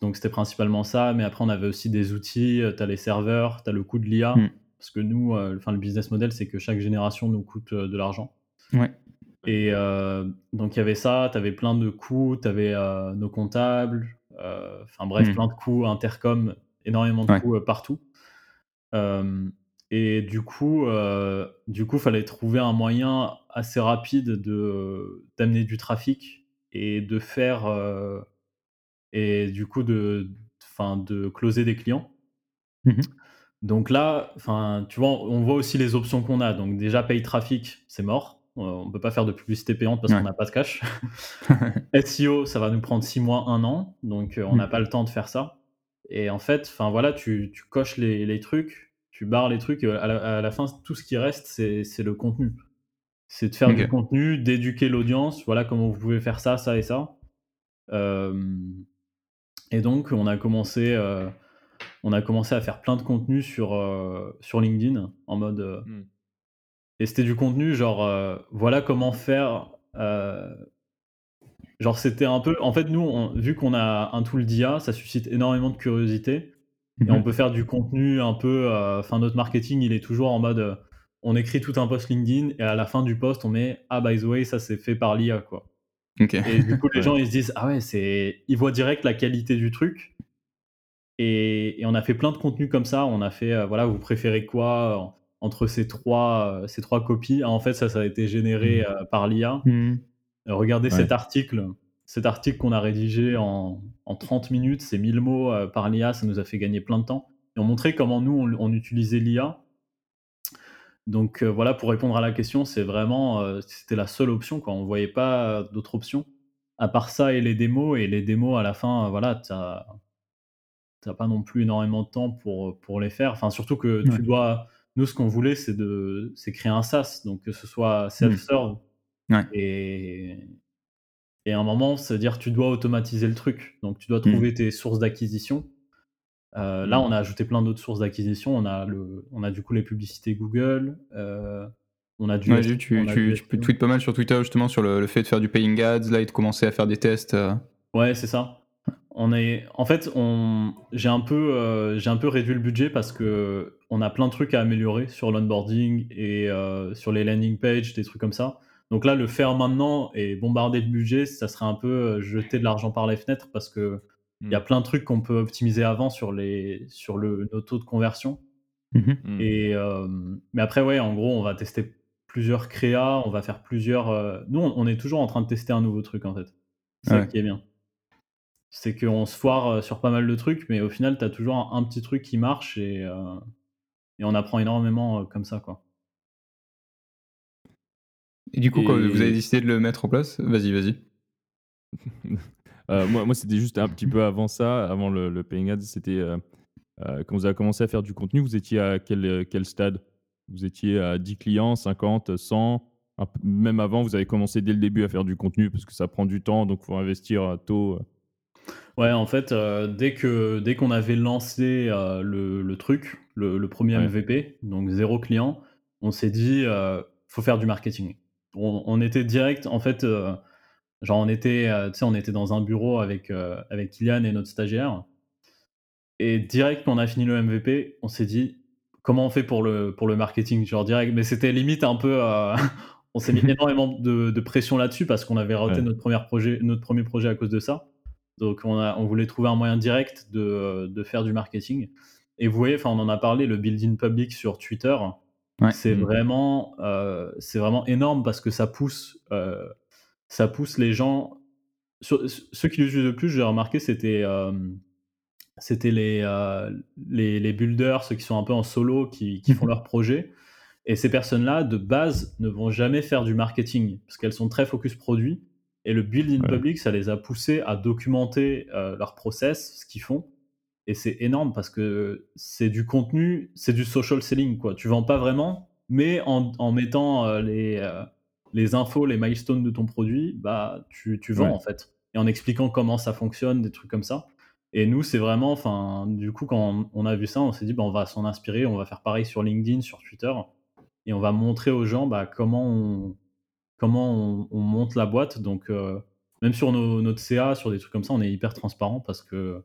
[SPEAKER 1] Donc c'était principalement ça, mais après on avait aussi des outils, tu as les serveurs, tu as le coût de l'IA. Hmm. Parce que nous, enfin, le business model, c'est que chaque génération nous coûte de l'argent.
[SPEAKER 2] Ouais.
[SPEAKER 1] Et euh, donc il y avait ça, tu avais plein de coûts, tu avais euh, nos comptables, euh, enfin bref, mmh. plein de coûts, intercom, énormément de coûts partout. et du coup, du coup, fallait trouver un moyen assez rapide de d'amener du trafic et de faire et du coup de, enfin de closer des clients. Mmh donc là, enfin, tu vois, on voit aussi les options qu'on a. Donc déjà, paye trafic, c'est mort. Euh, on ne peut pas faire de publicité payante parce qu'on n'a pas de cash. SEO, ça va nous prendre 6 mois, 1 an, donc euh, on n'a mm. pas le temps de faire ça. Et en fait, enfin voilà, tu, coches les, trucs, tu barres les trucs, à la, fin, tout ce qui reste, c'est le contenu. C'est de faire du contenu, d'éduquer l'audience, voilà comment vous pouvez faire ça, ça et ça. Euh, et donc, on a commencé, on a commencé à faire plein de contenu sur, sur LinkedIn en mode. Mm. Et c'était du contenu, genre, euh, voilà comment faire. Euh, genre, c'était un peu. En fait, nous, vu qu'on a un tool d'IA, ça suscite énormément de curiosité. Et on mhm. peut faire du contenu un peu. Euh, enfin, notre marketing, il est toujours en mode. on écrit tout un post LinkedIn et à la fin du post, on met Ah, by the way, ça c'est fait par l'IA, quoi. Et du coup, les gens, ils se disent Ah ouais, c'est. Ils voient direct la qualité du truc. Et, et, on a fait plein de contenus comme ça. On a fait, voilà, vous préférez quoi? Entre ces trois, euh, ces trois copies. En fait, ça, ça a été généré mmh. euh, par l'IA. Mmh. Euh, regardez cet article, cet article qu'on a rédigé en, en, 30 minutes, c'est 1000 mots par l'IA, ça nous a fait gagner plein de temps. Et on montrait comment nous, on, utilisait l'IA. Donc voilà, pour répondre à la question, c'est vraiment, c'était la seule option. Quoi. On ne voyait pas d'autres options. À part ça et les démos. Et les démos, à la fin, voilà, tu n'as pas non plus énormément de temps pour, pour les faire. Enfin, surtout que tu dois nous, ce qu'on voulait, c'est de créer un SaaS, donc que ce soit mmh. self-serve. Et, et à un moment, c'est-à-dire tu dois automatiser le truc. Donc tu dois mmh. trouver tes sources d'acquisition. Euh, là, mmh. on a ajouté plein d'autres sources d'acquisition. On a le, on a du coup les publicités Google. Euh, on a du.
[SPEAKER 2] Ouais, tu, tu, tu tweets pas mal sur Twitter justement sur le, fait de faire du paying ads là et de commencer à faire des tests. Euh.
[SPEAKER 1] Ouais, c'est ça. On est, en fait, on, j'ai un peu, euh, j'ai un peu réduit le budget parce que on a plein de trucs à améliorer sur l'onboarding et euh, sur les landing pages, des trucs comme ça. Donc là, le faire maintenant et bombarder le budget, ça serait un peu euh, jeter de l'argent par les fenêtres parce que il y a
[SPEAKER 3] Mm.
[SPEAKER 1] plein de trucs qu'on peut optimiser avant sur les, sur le, nos taux de conversion.
[SPEAKER 2] Mhm.
[SPEAKER 3] Mm.
[SPEAKER 1] Et euh, mais après, ouais, en gros, on va tester plusieurs créas, on va faire plusieurs. euh, Nous, on, on est toujours en train de tester un nouveau truc en fait. C'est ça qui est bien. C'est qu'on se foire euh, sur pas mal de trucs, mais au final, tu as toujours un, un petit truc qui marche et, euh, et on apprend énormément euh, comme ça, quoi.
[SPEAKER 2] Et du coup, quand vous avez décidé de le mettre en place, vas-y, vas-y.
[SPEAKER 3] Euh, moi, moi c'était juste un petit peu avant ça, avant le, le Paying Ads. C'était euh, euh, quand vous avez commencé à faire du contenu, vous étiez à quel, quel stade? Vous étiez à 10 clients, 50, 100 un peu- Même avant, vous avez commencé dès le début à faire du contenu parce que ça prend du temps, donc il faut investir euh, tôt.
[SPEAKER 1] Ouais, en fait, euh, dès que dès qu'on avait lancé euh, le, le truc, le, le
[SPEAKER 3] Ouais.
[SPEAKER 1] MVP, donc zéro client, on s'est dit, euh, faut faire du marketing. On, on était direct, en fait, euh, genre on était, tu sais, on était dans un bureau avec avec Kylian et notre stagiaire, et direct quand on a fini le MVP, on s'est dit, comment on fait pour le pour le marketing, genre direct? Mais c'était limite un peu, on s'est mis énormément de, de pression là-dessus parce qu'on avait raté
[SPEAKER 3] Ouais.
[SPEAKER 1] notre premier projet, notre premier projet à cause de ça. Donc on, a, on voulait trouver un moyen direct de, de faire du marketing. Et vous voyez, on en a parlé, le building public sur Twitter,
[SPEAKER 2] Ouais.
[SPEAKER 1] c'est
[SPEAKER 3] Mm.
[SPEAKER 1] vraiment, euh, c'est vraiment énorme parce que ça pousse, euh, ça pousse les gens. Sur- ceux qui l'utilisent le plus, j'ai remarqué, c'était euh, c'était les, les, les builders, ceux qui sont un peu en solo, qui, qui font
[SPEAKER 2] Mhm.
[SPEAKER 1] leur projet. Et ces personnes-là, de base, ne vont jamais faire du marketing parce qu'elles sont très focus produit. Et le build in
[SPEAKER 3] Ouais.
[SPEAKER 1] public, ça les a poussés à documenter euh, leur process, ce qu'ils font. Et c'est énorme parce que c'est du contenu, c'est du social selling. Quoi. Tu vends pas vraiment, mais en, en mettant euh, les, euh, les infos, les milestones de ton produit, bah, tu, tu vends
[SPEAKER 3] Ouais.
[SPEAKER 1] en fait. Et en expliquant comment ça fonctionne, des trucs comme ça. Et nous, c'est vraiment, enfin, du coup, quand on a vu ça, on s'est dit, bah, on va s'en inspirer, on va faire pareil sur LinkedIn, sur Twitter, et on va montrer aux gens bah, comment on, comment on, on monte la boîte. Donc, euh, même sur nos, notre CA, sur des trucs comme ça, on est hyper transparent parce que,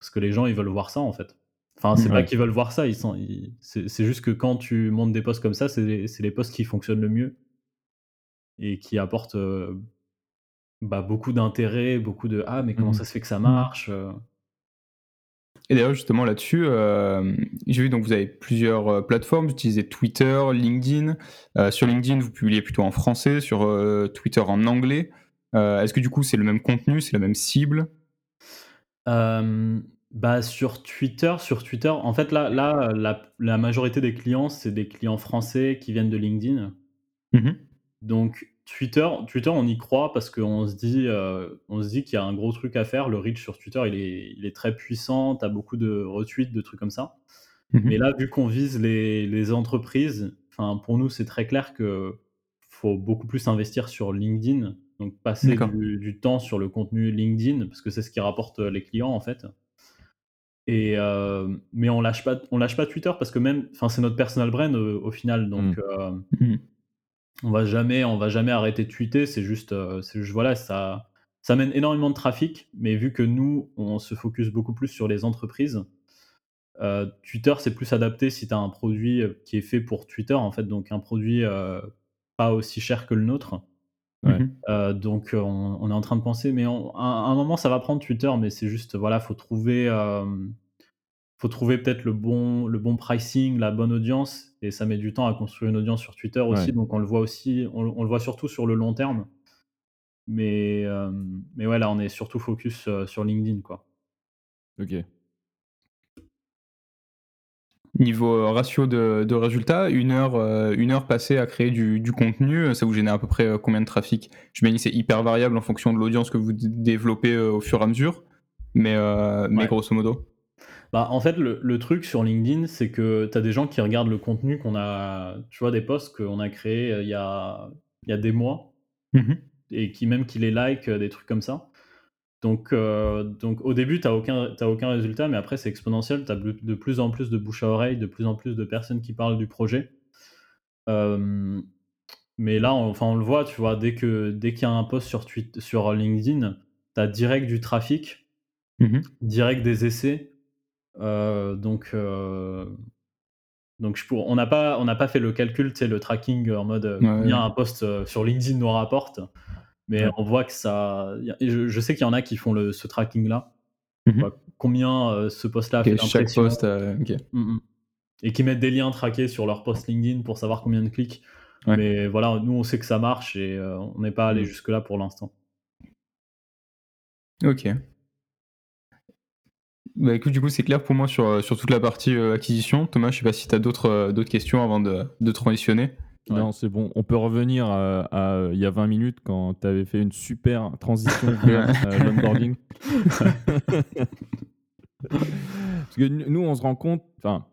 [SPEAKER 1] parce que les gens, ils veulent voir ça, en fait. Enfin, c'est
[SPEAKER 2] Mhm.
[SPEAKER 1] pas
[SPEAKER 3] Ouais.
[SPEAKER 1] qu'ils veulent voir ça, ils sont, ils- c'est c'est juste que quand tu montes des posts comme ça, c'est les, c'est les posts qui fonctionnent le mieux et qui apportent euh, bah, beaucoup d'intérêt, beaucoup de Ah, mais comment
[SPEAKER 3] Mhm.
[SPEAKER 1] ça se fait que ça marche euh.
[SPEAKER 2] Et d'ailleurs, justement là-dessus, euh, j'ai vu donc vous avez plusieurs euh, plateformes, vous utilisez Twitter, LinkedIn. Euh, sur LinkedIn, vous publiez plutôt en français, sur Twitter en anglais. Est-ce que du coup c'est le même contenu, c'est la même cible?
[SPEAKER 1] Bah, sur Twitter, sur Twitter, en fait, là, là la, la majorité des clients, c'est des clients français qui viennent de LinkedIn.
[SPEAKER 2] Mhm.
[SPEAKER 1] Donc, Twitter, Twitter, on y croit parce qu'on se dit, euh, on se dit qu'il y a un gros truc à faire. Le reach sur Twitter, il est, il est très puissant. Tu as beaucoup de retweets, de trucs comme ça.
[SPEAKER 2] Mhm.
[SPEAKER 1] Mais là, vu qu'on vise les, les entreprises, enfin, pour nous, c'est très clair que faut beaucoup plus investir sur LinkedIn. Donc, passer du, du temps sur le contenu LinkedIn, parce que c'est ce qui rapporte les clients, en fait. Et, euh, mais on lâche pas, on lâche pas Twitter parce que même, enfin, c'est notre personal brand euh, au final. Donc,
[SPEAKER 3] Mm.
[SPEAKER 1] euh,
[SPEAKER 2] Mhm.
[SPEAKER 1] On va jamais, on va jamais arrêter de tweeter. C'est juste, euh, juste, voilà, ça, ça mène énormément de trafic. Mais vu que nous, on se focus beaucoup plus sur les entreprises, euh, Twitter, c'est plus adapté si tu as un produit euh, qui est fait pour Twitter, en fait, donc un produit euh, pas aussi cher que le nôtre.
[SPEAKER 3] Ouais.
[SPEAKER 2] Mhm.
[SPEAKER 1] Euh, donc, on, on est en train de penser, mais on- à, à un moment, ça va prendre Twitter, mais c'est juste, voilà, faut trouver, euh, faut trouver peut-être le bon, le bon pricing, la bonne audience, et ça met du temps à construire une audience sur Twitter aussi.
[SPEAKER 3] Ouais.
[SPEAKER 1] Donc, on le voit aussi, on, on le voit surtout sur le long terme. Mais, euh, mais ouais, là, on est surtout focus euh, sur LinkedIn, quoi.
[SPEAKER 3] Ok.
[SPEAKER 2] Niveau euh, ratio de, de résultats, une heure, euh, une heure passée à créer du, du contenu, ça vous génère à peu près euh, combien de trafic? Je me dis c'est hyper variable en fonction de l'audience que vous développez euh, au fur et à mesure, mais, euh, mais grosso modo.
[SPEAKER 1] Bah, en fait, le, le truc sur LinkedIn, c'est que tu as des gens qui regardent le contenu qu'on a, tu vois, des posts qu'on a créés euh, il y a, il y a des mois,
[SPEAKER 2] Mhm.
[SPEAKER 1] et qui même qui les like, euh, des trucs comme ça. Donc, euh, donc au début, tu n'as aucun, t'as aucun résultat, mais après, c'est exponentiel. Tu as de plus en plus de bouche à oreille, de plus en plus de personnes qui parlent du projet. Mais là, on, enfin, on le voit, tu vois, dès que dès qu'il y a un post sur, Twitter, sur LinkedIn, tu as direct du trafic.
[SPEAKER 2] Mmh
[SPEAKER 1] direct des essais. Heu, donc heu, donc je pour on n'a pas on n'a pas fait le calcul, sais, le tracking en mode, heu,
[SPEAKER 2] Ouais,
[SPEAKER 1] combien
[SPEAKER 2] ouais.
[SPEAKER 1] un post, sur LinkedIn nous rapporte, mais
[SPEAKER 3] Ouais.
[SPEAKER 1] on voit que ça je je sais qu'il y en a qui font le ce tracking-là.
[SPEAKER 2] Mmh
[SPEAKER 1] Bah, combien, ce post-là fait
[SPEAKER 2] chaque post.
[SPEAKER 1] Mmh mh. Et qui mettent des liens traqués sur leur post LinkedIn pour savoir combien de clics. Mais voilà, nous on sait que ça marche et on n'est pas allé
[SPEAKER 3] Mmh.
[SPEAKER 1] jusque-là pour l'instant.
[SPEAKER 2] OK. Bah, écoute, du coup, c'est clair pour moi sur, sur toute la partie, heu, acquisition. Thomas, je sais pas si tu as d'autres, heu, d'autres questions avant de de transitionner?
[SPEAKER 1] Ouais.
[SPEAKER 3] Non, c'est bon. On peut revenir à, à, euh, il y a 20 minutes quand tu avais fait une super transition vers euh, l'onboarding. Parce que nous, on se rend compte, enfin,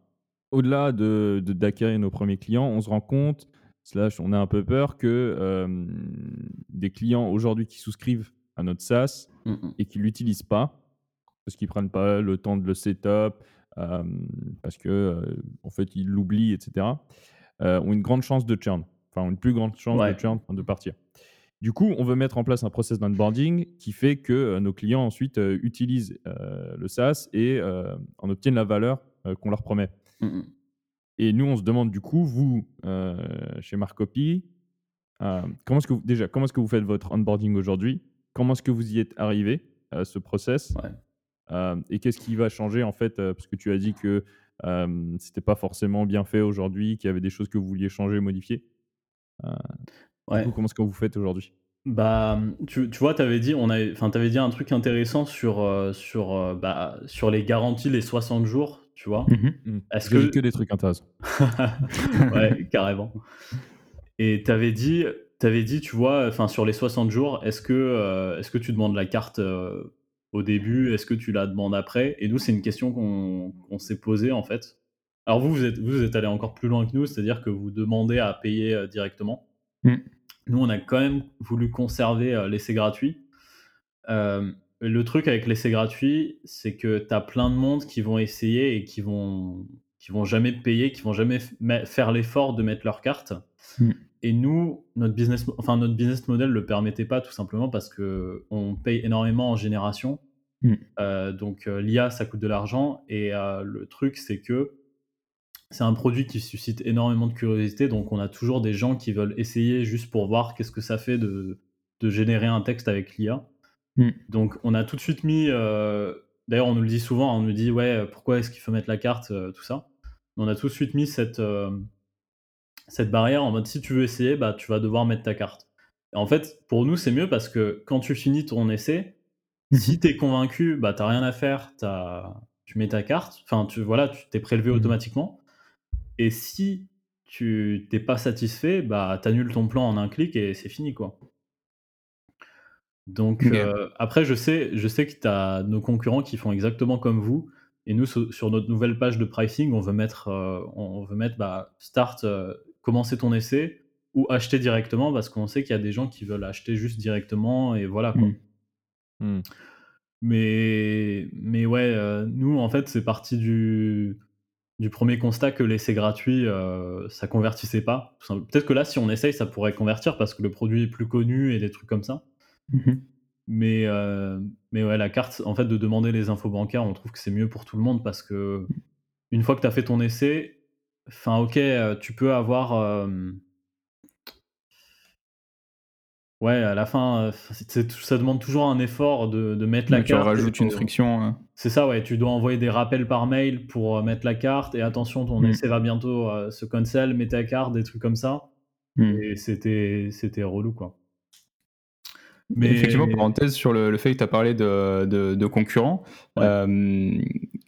[SPEAKER 3] au-delà de, de- d'acquérir nos premiers clients, on se rend compte, slash, on a un peu peur que euh, des clients aujourd'hui qui souscrivent à notre SaaS et qui l'utilisent pas, parce qu'ils prennent pas le temps de le setup, euh, parce que euh, en fait ils l'oublient, etc. euh, ont une grande chance de churn, enfin une plus grande chance
[SPEAKER 1] Ouais.
[SPEAKER 3] de churn, de partir. Du coup, on veut mettre en place un process d'onboarding qui fait que nos clients ensuite utilisent le SaaS et en obtiennent la valeur qu'on leur promet.
[SPEAKER 1] Mmh mh.
[SPEAKER 3] Et nous, on se demande du coup, vous, chez Marcopy, comment est-ce que vous, déjà, comment est-ce que vous faites votre onboarding aujourd'hui? Comment est-ce que vous y êtes arrivé à ce process?
[SPEAKER 1] Ouais.
[SPEAKER 3] Euh, Et qu'est-ce qui va changer en fait euh, Parce que tu as dit que euh, c'était pas forcément bien fait aujourd'hui, qu'il y avait des choses que vous vouliez changer, modifier? Du
[SPEAKER 1] Ouais.
[SPEAKER 3] coup, comment est-ce que vous faites aujourd'hui?
[SPEAKER 1] Bah, mmh, tu tu vois, tu avais dit on avait avais dit un truc intéressant sur, sur, bah, sur les garanties, les 60 jours, tu vois?
[SPEAKER 2] Mmh
[SPEAKER 3] Hmm.
[SPEAKER 1] Est-ce que
[SPEAKER 3] que des trucs intéressants.
[SPEAKER 1] ouais, carrément. Et tu avais dit tu avais dit, tu vois, enfin, sur les 60 jours, est-ce que, est-ce que tu demandes la carte, au début? Est-ce que tu la demandes après? Et nous, c'est une question qu'on s'est posée, en fait. Alors vous, vous êtes vous êtes allés encore plus loin que nous, c'est-à-dire que vous demandez à payer, heu, directement.
[SPEAKER 2] Mmh.
[SPEAKER 1] Nous, on a quand même voulu conserver, heu, l'essai gratuit. Hem, le truc avec l'essai gratuit, c'est que tu as plein de monde qui vont essayer et qui vont qui vont jamais payer, qui vont jamais faire l'effort de mettre leur carte.
[SPEAKER 2] Mmh.
[SPEAKER 1] Et nous, notre business enfin notre business model le permettait pas tout simplement parce qu'on paye énormément en génération.
[SPEAKER 2] Mmh.
[SPEAKER 1] Heu, donc heu, l'IA, ça coûte de l'argent et heu, le truc, c'est que c'est un produit qui suscite énormément de curiosité, donc on a toujours des gens qui veulent essayer juste pour voir qu'est-ce que ça fait de de générer un texte avec l'IA.
[SPEAKER 2] Mmh.
[SPEAKER 1] Donc on a tout de suite mis, d'ailleurs on nous le dit souvent, on nous dit: «Ouais, pourquoi est-ce qu'il faut mettre la carte?» tout ça. On a tout de suite mis cette, cette barrière en mode si tu veux essayer, bah, tu vas devoir mettre ta carte. Et en fait, pour nous, c'est mieux parce que quand tu finis ton essai, si
[SPEAKER 2] Mmh
[SPEAKER 1] tu es convaincu, bah, tu rien à faire, tu tu mets ta carte, enfin tu voilà, tu tu prélevé
[SPEAKER 3] Mmh.
[SPEAKER 1] automatiquement. Et si tu t'es pas satisfait, bah, tu annules ton plan en un clic et c'est fini, quoi. Donc heu, après je sais je sais que tu as nos concurrents qui font exactement comme vous et nous sur notre nouvelle page de pricing, on veut mettre, heu, on veut mettre, bah, start, heu, commencer ton essai ou acheter directement parce qu'on sait qu'il y a des gens qui veulent acheter juste directement et voilà, quoi.
[SPEAKER 2] Mmh.
[SPEAKER 3] Hmm.
[SPEAKER 1] Mais mais ouais, heu, nous en fait, c'est parti du du premier constat que l'essai gratuit, heu, ça convertissait pas. Peut-être que là, si on essaye, ça pourrait convertir parce que le produit est plus connu et des trucs comme ça.
[SPEAKER 2] Mmh
[SPEAKER 1] Mais heu, mais ouais, la carte, en fait, de demander les infos bancaires, on trouve que c'est mieux pour tout le monde parce que une fois que tu as fait ton essai, enfin OK, heu, tu peux avoir, ouais, à la fin, c'est c'est ça demande toujours un effort de de mettre la carte et
[SPEAKER 2] rajoutes une friction, heu
[SPEAKER 1] c'est ça, ouais, tu dois envoyer des rappels par mail pour, mettre la carte et attention, ton
[SPEAKER 2] Mmh.
[SPEAKER 1] essai va bientôt, heu, se cancel, mets ta carte, des trucs comme ça
[SPEAKER 2] Mmh.
[SPEAKER 1] et c'était c'était relou, quoi.
[SPEAKER 2] Effectivement, parenthèse sur le le fait que tu as parlé de de de concurrents,
[SPEAKER 1] ouais,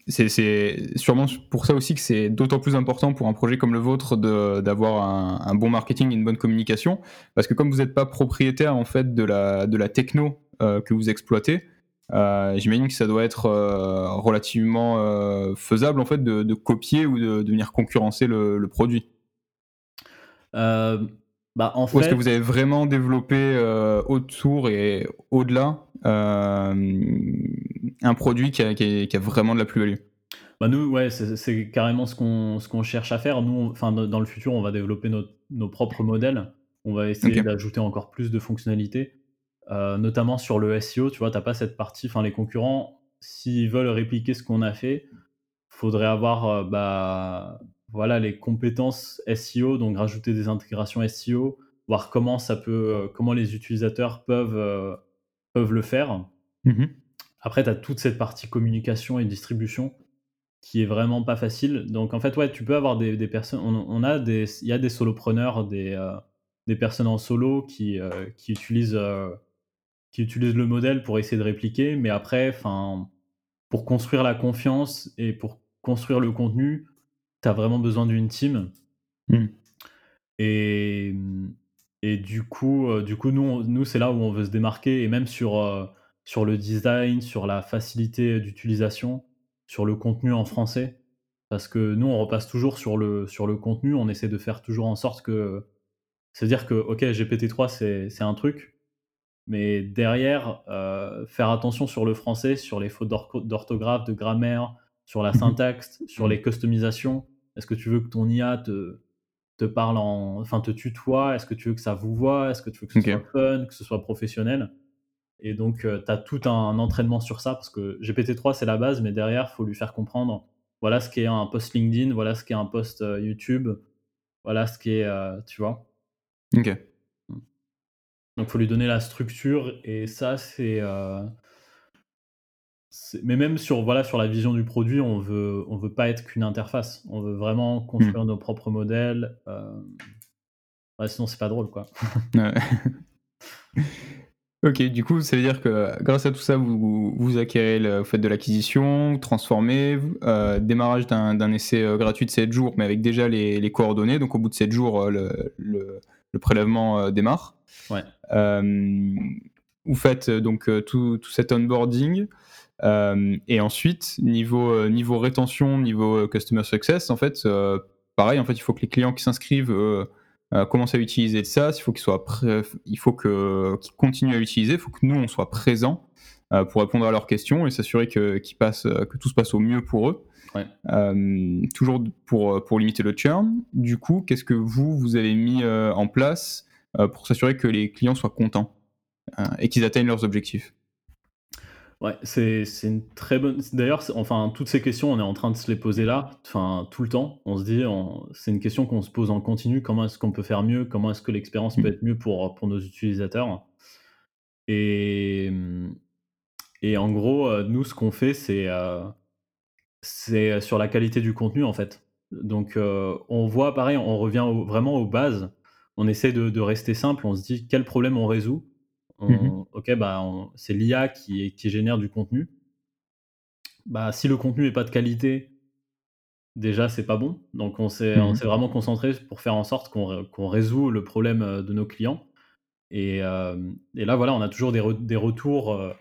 [SPEAKER 2] c'est sûrement pour ça aussi que c'est d'autant plus important pour un projet comme le vôtre d'avoir un bon marketing et une bonne communication. Parce que comme vous êtes pas propriétaire, en fait, de la techno, heu, que vous exploitez, heu, j'imagine que ça doit être, heu, relativement, faisable, en fait, de copier ou de venir concurrencer le produit?
[SPEAKER 1] Bah, en
[SPEAKER 2] Ou est-ce que
[SPEAKER 1] fait
[SPEAKER 2] vous avez vraiment développé, heu, autour et au-delà, hem, un produit qui a qui est qui a vraiment de la plus-value?
[SPEAKER 1] Bah, nous, ouais, c'est carrément ce qu'on ce qu'on cherche à faire. Nous, enfin, dans le futur, on va développer nos nos propres modèles. On va essayer d'ajouter encore plus de fonctionnalités, heu, notamment sur le SEO, tu vois? Tu as pas cette partie enfin, les concurrents, s'ils veulent répliquer ce qu'on a fait, faudrait avoir bah, voilà, les compétences SEO, donc rajouter des intégrations SEO, voir comment ça peut, comment les utilisateurs peuvent, peuvent le faire.
[SPEAKER 2] Mmh
[SPEAKER 1] Après, tu as toute cette partie communication et distribution qui est vraiment pas facile. Donc en fait, ouais, tu peux avoir des, des personnes. On, a des, il y a des solopreneurs, des, euh, des personnes en solo qui, euh, qui utilisent, euh, qui utilisent le modèle pour essayer de répliquer. Mais après, enfin, pour construire la confiance et pour construire le contenu, tu as vraiment besoin d'une team.
[SPEAKER 2] Mmh.
[SPEAKER 1] Et, et du coup, du coup, nous, nous c'est là où on veut se démarquer. Et même sur, sur le design, sur la facilité d'utilisation sur le contenu en français. Parce que nous, on repasse toujours sur le, sur le contenu, on essaie de faire toujours en sorte que. C'est-à-dire que, ok, GPT-3, c'est un truc, mais derrière, euh, faire attention sur le français, sur les fautes d'orthographe, de grammaire, sur la mmh syntaxe, sur mmh. les customisations. Est-ce que tu veux que ton IA te, te parle en. Enfin, te tutoie? Est-ce que tu veux que ça vous voit? Est-ce que tu veux que ce soit fun, que ce soit professionnel? Et donc, euh, tu as tout un entraînement sur ça, parce que GPT-3, c'est la base, mais derrière, il faut lui faire comprendre, voilà ce qu'est un post LinkedIn, voilà ce qu'est un post euh, YouTube, voilà ce qu'est, euh, tu vois?
[SPEAKER 2] Ok.
[SPEAKER 1] Donc, il faut lui donner la structure, et ça, c'est... mais même sur, voilà, sur la vision du produit, on veut, on veut pas être qu'une interface. On veut vraiment construire mm. nos propres modèles. Ouais, sinon, c'est pas drôle, quoi.
[SPEAKER 2] Ok, du coup, ça veut dire que grâce à tout ça, vous, vous acquérez le fait de l'acquisition, transformez, euh, démarrage d'un essai euh, gratuit de 7 jours, mais avec déjà les, coordonnées. Donc, au bout de 7 jours, euh, le, le, prélèvement démarre.
[SPEAKER 1] Ouais.
[SPEAKER 2] vous faites donc tout, tout, cet onboarding. Et ensuite, niveau, niveau rétention, niveau customer success, en fait, pareil, en fait, il faut que les clients qui s'inscrivent euh, commence à utiliser ça, il faut qu'il soit il faut que qu'ils continuent à utiliser, il faut que nous on soit présents euh, pour répondre à leurs questions et s'assurer que tout se passe au mieux pour eux.
[SPEAKER 1] Euh,
[SPEAKER 2] toujours pour pour limiter le churn. Du coup, qu'est-ce que vous vous avez mis en place pour s'assurer que les clients soient contents et qu'ils atteignent leurs objectifs?
[SPEAKER 1] Ouais, c'est une très bonne. D'ailleurs, enfin, toutes ces questions, on est en train de se les poser là, enfin, tout le temps. On se dit, c'est une question qu'on se pose en continu. Comment est-ce qu'on peut faire mieux? Comment est-ce que l'expérience peut mmh. être mieux pour, pour nos utilisateurs? Et, et en gros, euh, nous, ce qu'on fait, c'est euh, c'est sur la qualité du contenu, en fait. Donc, euh, on voit, pareil, on revient vraiment aux bases. On essaie de, de rester simple. On se dit quel problème on résout? Mmh ok, bah, c'est l'IA qui, qui génère du contenu. Bah, si le contenu n'est pas de qualité, déjà, c'est pas bon. Donc, on s'est mmh vraiment concentré pour faire en sorte qu'on résout le problème euh, de nos clients. Et, euh, et, là, voilà, on a toujours des, des retours euh,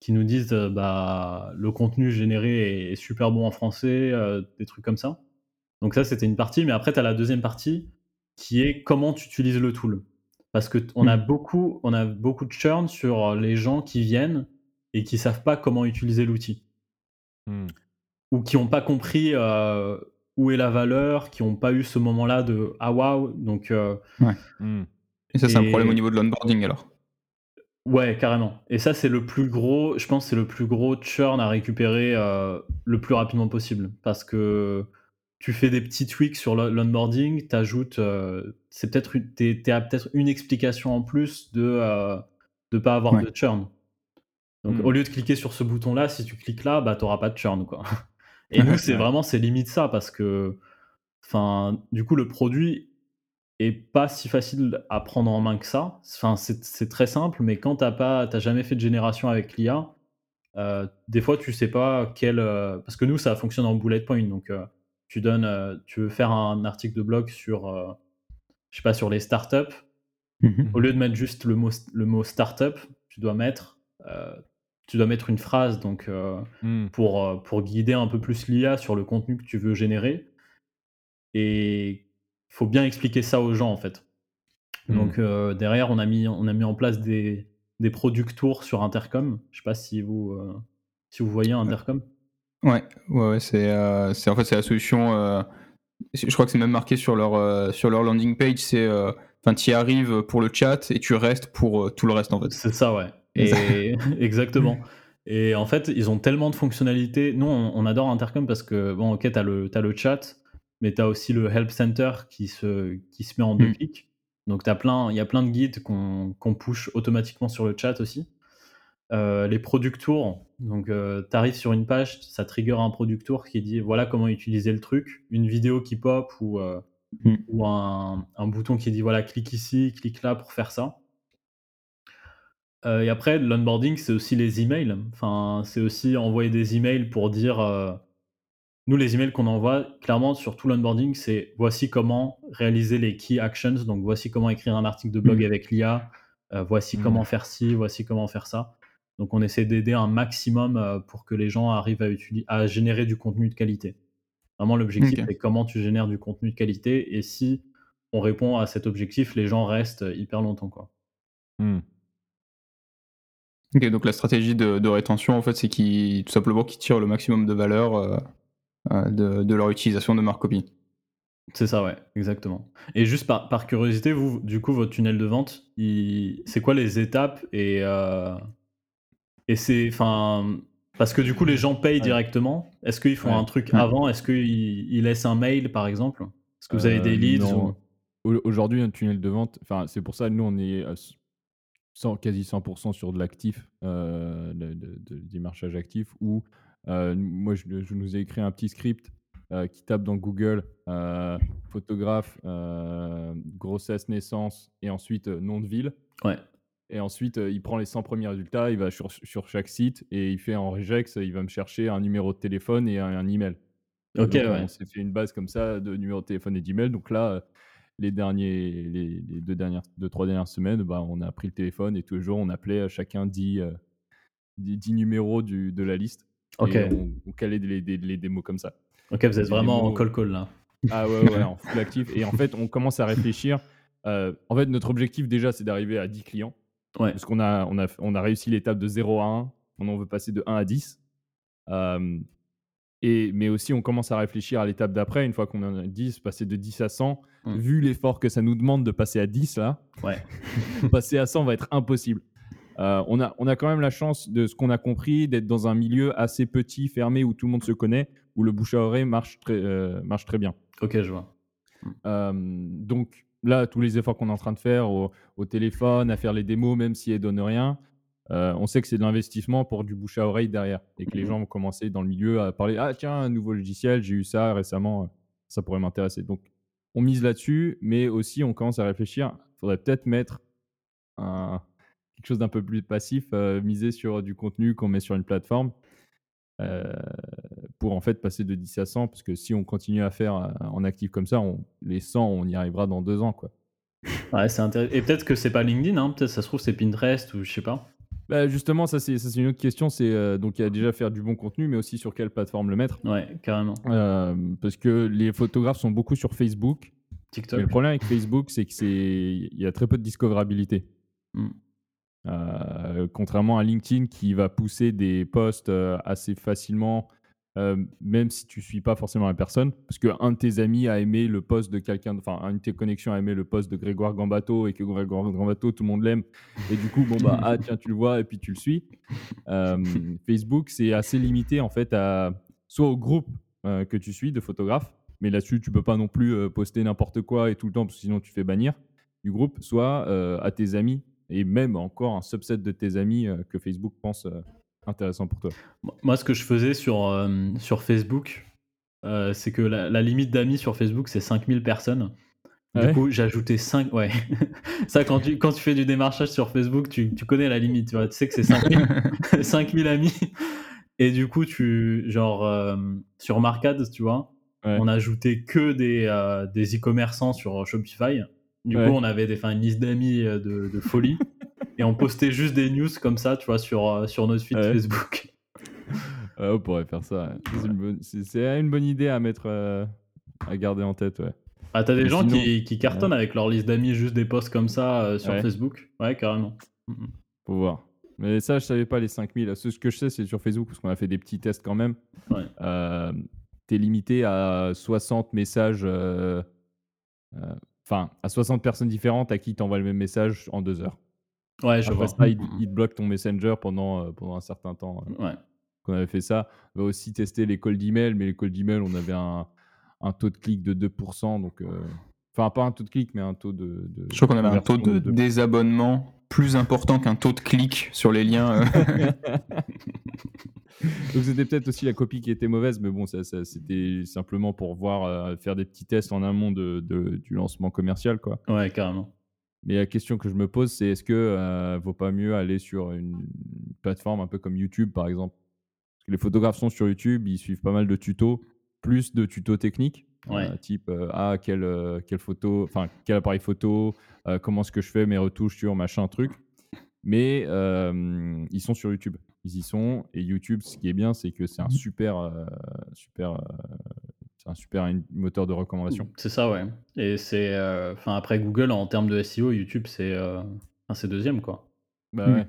[SPEAKER 1] qui nous disent bah, le contenu généré est, super bon en français, des trucs comme ça. Donc, ça, c'était une partie. Mais après, tu as la deuxième partie qui est comment tu utilises le tool. Parce qu'on a, mmh. beaucoup, on a beaucoup de churn sur les gens qui viennent et qui savent pas comment utiliser l'outil. Mmh. Ou qui n'ont pas compris euh, où est la valeur, qui n'ont pas eu ce moment-là de ah waouh. Donc, euh,
[SPEAKER 2] mmh. Et ça, c'est un problème au niveau de l'onboarding alors?
[SPEAKER 1] Ouais, carrément. Et ça, c'est le plus gros, je pense, c'est le plus gros churn à récupérer euh, le plus rapidement possible. Parce que tu fais des petits tweaks sur l'onboarding, tu ajoutes, euh, c'est peut-être peut-être une explication en plus de ne euh, pas avoir de churn. Donc au hmm. lieu de cliquer sur ce bouton-là, si tu cliques là, bah n'auras pas de churn quoi. Et nous c'est vraiment c'est limite ça parce que, enfin, du coup le produit est pas si facile à prendre en main que ça. Enfin c'est très simple, mais quand t'as pas, jamais fait de génération avec l'IA, euh, des fois tu sais pas quel, parce que nous ça fonctionne en bullet point donc tu donnes, euh, tu veux faire un article de blog sur, euh, je sais pas, sur les startups. Mmh Au lieu de mettre juste le mot, le mot startup, tu dois mettre, euh, tu dois mettre une phrase donc mmh. pour, pour guider un peu plus l'IA sur le contenu que tu veux générer. Et il faut bien expliquer ça aux gens en fait. Mmh. Donc derrière, on a mis, on a mis en place des, des product tours sur Intercom. Je sais pas si vous, si vous voyez Intercom.
[SPEAKER 2] Ouais, ouais, c'est, euh, c'est en fait c'est la solution. Euh, je crois que c'est même marqué sur leur euh, sur leur landing page. C'est enfin tu y arrives pour le chat et tu restes pour tout le reste en fait.
[SPEAKER 1] C'est ça, ouais. Et exactement. Et en fait, ils ont tellement de fonctionnalités. Nous, on, adore Intercom parce que, bon, ok, tu as, as, le chat, mais tu as aussi le Help Center qui se, qui se met en deux mmh. clics. Donc, il y a plein de guides qu'on push automatiquement sur le chat aussi. Euh, les product tours, donc euh, tu arrives sur une page, ça trigger un product tour qui dit voilà comment utiliser le truc, une vidéo qui pop ou, euh, ou un, un, bouton qui dit voilà clique ici, clique là pour faire ça. et après, l'onboarding, c'est aussi les emails. Enfin, c'est aussi envoyer des emails pour dire nous, les emails qu'on envoie, clairement, sur tout l'onboarding, c'est voici comment réaliser les key actions. Donc, voici comment écrire un article de blog mmh. avec l'IA. voici mmh. comment faire ci, voici comment faire ça. Donc on essaie d'aider un maximum euh, pour que les gens arrivent à, à générer du contenu de qualité. Vraiment, l'objectif, c'est comment tu génères du contenu de qualité. Et si on répond à cet objectif, les gens restent hyper longtemps. Quoi.
[SPEAKER 2] Mmh. Ok, donc la stratégie de, rétention, en fait, c'est tout simplement qu'ils tirent le maximum de valeur euh, euh, de, leur utilisation de marque copie.
[SPEAKER 1] C'est ça, ouais, exactement. Et juste par, par, curiosité, vous, du coup, votre tunnel de vente, c'est quoi les étapes et et c'est. Enfin. Parce que du coup, les gens payent directement. Est-ce qu'ils font un truc avant? Est-ce qu'ils laissent un mail, par exemple? Est-ce que vous avez des euh, leads
[SPEAKER 3] Aujourd'hui, un tunnel de vente, enfin, c'est pour ça que nous, on est 100, quasi 100% sur de l'actif, euh, de, de, démarchage actif, où euh, moi, je, nous ai écrit un petit script qui tape dans Google photographe, grossesse, naissance et ensuite nom de ville.
[SPEAKER 1] Ouais.
[SPEAKER 3] Et ensuite, il prend les 100 premiers résultats, il va sur, sur, chaque site et il fait en regex, il va me chercher un numéro de téléphone et un, email.
[SPEAKER 1] Ok, ouais.
[SPEAKER 3] On s'est fait une base comme ça de numéro de téléphone et d'email. Donc là, les, derniers, les, deux, dernières, deux, trois dernières semaines, bah, on a pris le téléphone et tous les jours, on appelait chacun 10, 10, numéros du, de la liste.
[SPEAKER 1] Ok.
[SPEAKER 3] Et on, calait les, les, démos comme ça.
[SPEAKER 1] Ok, vous êtes vraiment en call-call là.
[SPEAKER 3] Ah ouais, ouais, en full actif. Et en fait, on commence à réfléchir. en fait, notre objectif déjà, c'est d'arriver à 10 clients. Parce qu'on a, on a, on a réussi l'étape de 0 à 1, on en veut passer de 1 à 10. et, mais aussi, on commence à réfléchir à l'étape d'après, une fois qu'on en a 10, passer de 10 à 100. Mmh. Vu l'effort que ça nous demande de passer à 10, là,
[SPEAKER 1] ouais.
[SPEAKER 3] passer à 100 va être impossible. on, a, on a quand même la chance de ce qu'on a compris, d'être dans un milieu assez petit, fermé, où tout le monde se connaît, où le bouche à oreille marche très, marche très bien.
[SPEAKER 1] Ok, je vois.
[SPEAKER 3] donc, là, tous les efforts qu'on est en train de faire au, téléphone, à faire les démos, même si elles donnent rien, euh, on sait que c'est de l'investissement pour du bouche à oreille derrière et que les mmh gens vont commencer dans le milieu à parler Ah, tiens, un nouveau logiciel, j'ai eu ça récemment, ça pourrait m'intéresser. Donc, on mise là-dessus, mais aussi on commence à réfléchir. Il faudrait peut-être mettre quelque chose d'un peu plus passif, euh, miser sur du contenu qu'on met sur une plateforme. Euh, pour en fait passer de 10 à 100, parce que si on continue à faire euh, en actif comme ça, on, les 100, on y arrivera dans deux ans. Quoi.
[SPEAKER 1] Ouais, c'est intéressant. Et peut-être que c'est pas LinkedIn, hein peut-être ça se trouve c'est Pinterest ou je sais pas.
[SPEAKER 3] Bah justement, ça c'est une autre question. C'est euh, donc il y a déjà faire du bon contenu, mais aussi sur quelle plateforme le mettre.
[SPEAKER 1] Ouais, carrément.
[SPEAKER 3] parce que les photographes sont beaucoup sur Facebook.
[SPEAKER 1] TikTok.
[SPEAKER 3] Mais le problème avec Facebook, c'est que c'est il y a très peu de discoverabilité. Mm. Euh, contrairement à LinkedIn qui va pousser des posts euh, assez facilement, euh, même si tu suis pas forcément la personne, parce qu'un de tes amis a aimé le post de quelqu'un, enfin, une de tes connexions a aimé le post de Grégoire Gambato et que Grégoire Gambato, tout le monde l'aime. Et du coup, bon, bah, ah, tiens, tu le vois et puis tu le suis. Facebook, c'est assez limité en fait à soit au groupe que tu suis de photographes, mais là-dessus, tu peux pas non plus poster n'importe quoi et tout le temps, parce que sinon tu fais bannir du groupe, soit à tes amis et même encore un subset de tes amis euh, que Facebook pense euh, intéressant pour toi
[SPEAKER 1] Moi, ce que je faisais sur, euh, sur Facebook, c'est que la, limite d'amis sur Facebook, c'est 5000 personnes. Du coup, j'ajoutais 5. Ouais. Ça, quand tu, quand tu fais du démarchage sur Facebook, tu, tu connais la limite. Tu, vois, tu sais que c'est 5000, 5000 amis. Et du coup, tu, genre, sur Marcade, tu vois, on ajoutait que des, des e-commerçants sur Shopify. Du coup, on avait des, une liste d'amis euh, de, folie et on postait juste des news comme ça, tu vois, sur, euh, sur notre feed Facebook.
[SPEAKER 3] on pourrait faire ça. C'est une, bonne idée à mettre, euh, à garder en tête, ouais.
[SPEAKER 1] Ah, t'as des gens qui, qui, cartonnent avec leur liste d'amis, juste des posts comme ça sur Facebook. Ouais, carrément.
[SPEAKER 3] Faut voir. Mais ça, je savais pas les 5000. Ce que je sais, c'est sur Facebook, parce qu'on a fait des petits tests quand même.
[SPEAKER 1] Ouais.
[SPEAKER 3] T'es limité à 60 messages enfin, à 60 personnes différentes à qui tu envoies le même message en deux heures.
[SPEAKER 1] Ouais, je
[SPEAKER 3] Après
[SPEAKER 1] vois.
[SPEAKER 3] ça, il
[SPEAKER 1] Mmh
[SPEAKER 3] il te bloque ton Messenger pendant, heu, pendant un certain temps, heu,
[SPEAKER 1] Ouais.
[SPEAKER 3] qu'on avait fait ça. On va aussi tester les cold email, mais les cold email, on avait un un taux de clic de 2 donc heu, enfin pas un taux de clic, mais un taux de de
[SPEAKER 2] Je crois qu'on avait un taux de
[SPEAKER 3] de 2
[SPEAKER 2] désabonnement plus important qu'un taux de clic sur les liens. euh.
[SPEAKER 3] Donc c'était peut-être aussi la copie qui était mauvaise, mais bon, ça ça c'était simplement pour voir, faire des petits tests en amont de de du lancement commercial, quoi.
[SPEAKER 1] Ouais, carrément.
[SPEAKER 3] Mais la question que je me pose, c'est est-ce que, heu, vaut pas mieux aller sur une plateforme un peu comme YouTube, par exemple? Parce que les photographes sont sur YouTube, ils suivent pas mal de tutos, plus de tutos techniques,
[SPEAKER 1] Ouais.
[SPEAKER 3] heu, type, heu, ah quelle, heu, quelle photo enfin quel appareil photo, comment est-ce que je fais mes retouches sur machin truc. Mais, ils sont sur YouTube. Ils y sont et YouTube, ce qui est bien, c'est que c'est un super, heu, super, heu, c'est un super moteur de recommandation.
[SPEAKER 1] C'est ça, ouais et c'est, heu, enfin après Google en termes de SEO, YouTube c'est, enfin c'est 2 quoi.
[SPEAKER 3] Bah
[SPEAKER 2] Hmm.
[SPEAKER 3] ouais.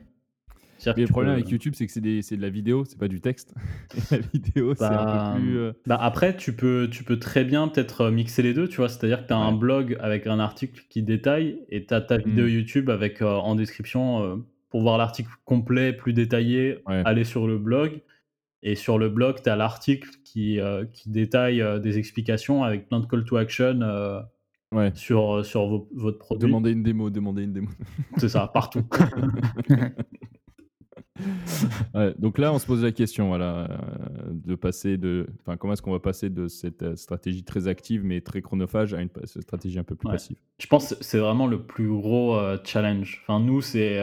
[SPEAKER 3] Mais le problème
[SPEAKER 1] peux
[SPEAKER 3] avec YouTube, c'est que c'est des c'est de la vidéo, c'est pas du texte. Et la vidéo, c'est un peu
[SPEAKER 1] bah,
[SPEAKER 3] plus, heu
[SPEAKER 1] bah, après tu peux tu peux très bien peut-être, heu, mixer les 2, tu vois? C'est-à-dire que tu as un blog avec un article qui détaille et tu as ta vidéo
[SPEAKER 3] Mmh.
[SPEAKER 1] YouTube avec, en description, pour voir l'article complet, plus détaillé,
[SPEAKER 3] Ouais.
[SPEAKER 1] aller sur le blog et sur le blog, tu as l'article qui, heu, qui détaille, heu, des explications avec plein de call to action,
[SPEAKER 3] Ouais.
[SPEAKER 1] sur, sur vos votre produit.
[SPEAKER 3] Demander une démo, demander une démo.
[SPEAKER 1] C'est ça, partout.
[SPEAKER 3] Ouais, donc là, on se pose la question, voilà, de passer de enfin, comment est-ce qu'on va passer de cette, stratégie très active, mais très chronophage à une stratégie un peu plus
[SPEAKER 1] Ouais.
[SPEAKER 3] passive?
[SPEAKER 1] Je pense que c'est vraiment le plus gros, challenge. Enfin nous, c'est,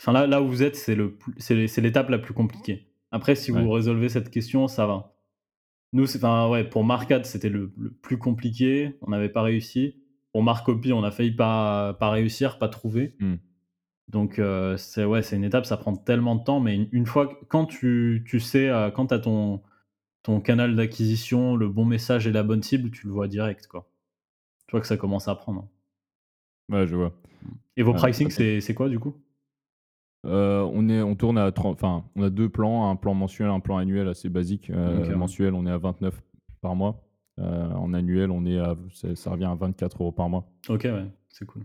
[SPEAKER 1] enfin là là où vous êtes, le c'est l'étape la plus compliquée. Après si
[SPEAKER 3] Ouais.
[SPEAKER 1] vous résolvez cette question, ça va. Nous, enfin ouais, pour Marcad, c'était le le plus compliqué, on n'avait pas réussi. Pour Marcopy, on a failli pas pas réussir, pas trouver.
[SPEAKER 3] Mmh.
[SPEAKER 1] Donc heu, c'est ouais, une étape, ça prend tellement de temps, mais une une fois que quand tu tu sais, heu, quand tu as ton ton canal d'acquisition, le bon message et la bonne cible, tu le vois direct, quoi. Tu vois que ça commence à prendre.
[SPEAKER 3] Ouais, je vois.
[SPEAKER 1] Et vos
[SPEAKER 3] Ouais,
[SPEAKER 1] pricing, c'est quoi du coup?
[SPEAKER 3] Heu, on est on tourne à 30 enfin, on a 2 plans, un plan mensuel, un plan annuel assez basique.
[SPEAKER 1] Ouais.
[SPEAKER 3] mensuel, on est à 29 par mois. Heu, en annuel, on est à ça revient à 24 euros par mois.
[SPEAKER 1] OK, ouais, c'est cool.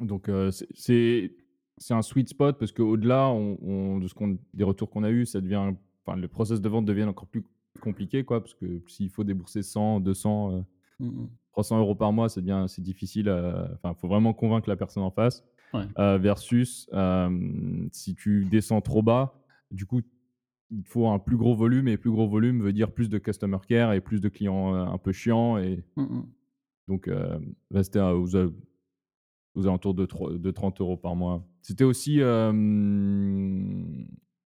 [SPEAKER 3] Donc heu, c'est c'est c'est un sweet spot parce qu'au-delà, on on de ce qu'on des retours qu'on a eus, ça devient enfin, le process de vente devient encore plus compliqué, quoi, parce que s'il faut débourser 100-200, heu,
[SPEAKER 1] Mmh mh.
[SPEAKER 3] 300 € par mois, ça devient c'est difficile, enfin, il faut vraiment convaincre la personne en face.
[SPEAKER 1] Ouais.
[SPEAKER 3] Heu, versus, si tu descends trop bas, du coup, il faut un plus gros volume et plus gros volume veut dire plus de customer care et plus de clients, heu, un peu chiants et
[SPEAKER 1] Mmh mh.
[SPEAKER 3] donc hem, rester à aux aux alentours de de 30 € par mois. C'était aussi,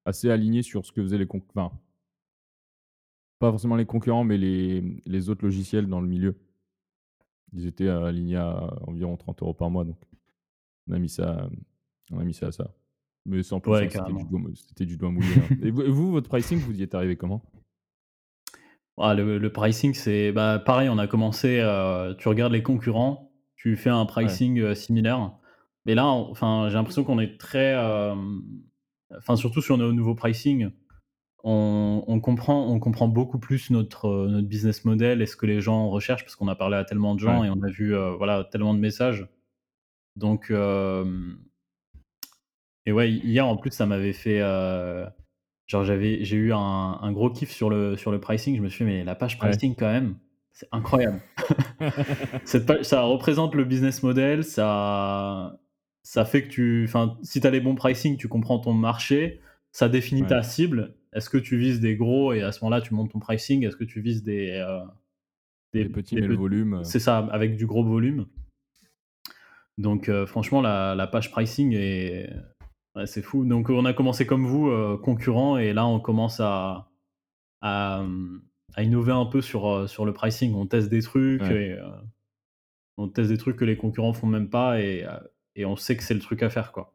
[SPEAKER 3] assez aligné sur ce que faisaient les conc enfin, pas forcément les concurrents, mais les, les autres logiciels dans le milieu. Ils étaient, alignés à environ 30 € par mois, donc on a mis ça, on a mis ça à ça. Mais sans plus,
[SPEAKER 1] Ouais,
[SPEAKER 3] c'était du doigt mouillé, hein. Et vous votre pricing, vous y êtes arrivé comment?
[SPEAKER 1] Ah le le pricing, c'est bah, pareil, on a commencé, heu, tu regardes les concurrents, tu fais un pricing, heu, similaire. Mais là, enfin, j'ai l'impression qu'on est très, hem, enfin, surtout sur nos nouveaux pricing, on on comprend on comprend beaucoup plus notre, business model et ce que les gens recherchent parce qu'on a parlé à tellement de
[SPEAKER 3] ouais,
[SPEAKER 1] gens et on a vu, voilà, tellement de messages. Donc et ouais, hier, en plus, ça m'avait fait, genre j'avais j'ai eu un un gros kiff sur le sur le pricing. Je me suis dit: «Mais la page
[SPEAKER 3] ouais.
[SPEAKER 1] pricing quand même, c'est incroyable». Cette page ça représente le business model, ça ça fait que tu enfin, si tu as les bons pricing, tu comprends ton marché, ça définit
[SPEAKER 3] Ouais,
[SPEAKER 1] ta cible. Est-ce que tu vises des gros et à ce moment-là, tu montes ton pricing? Est-ce que tu vises des,
[SPEAKER 3] des
[SPEAKER 1] des
[SPEAKER 3] petits,
[SPEAKER 1] des
[SPEAKER 3] mais le volume,
[SPEAKER 1] c'est ça, avec du gros volume. Donc heu, franchement, la la page pricing est ouais, c'est fou. Donc on a commencé comme vous, heu, concurrents et là, on commence à à, à innover un peu sur, le pricing. On teste des trucs
[SPEAKER 3] ouais,
[SPEAKER 1] et heu On teste des trucs que les concurrents font même pas et on sait que c'est le truc à faire, quoi.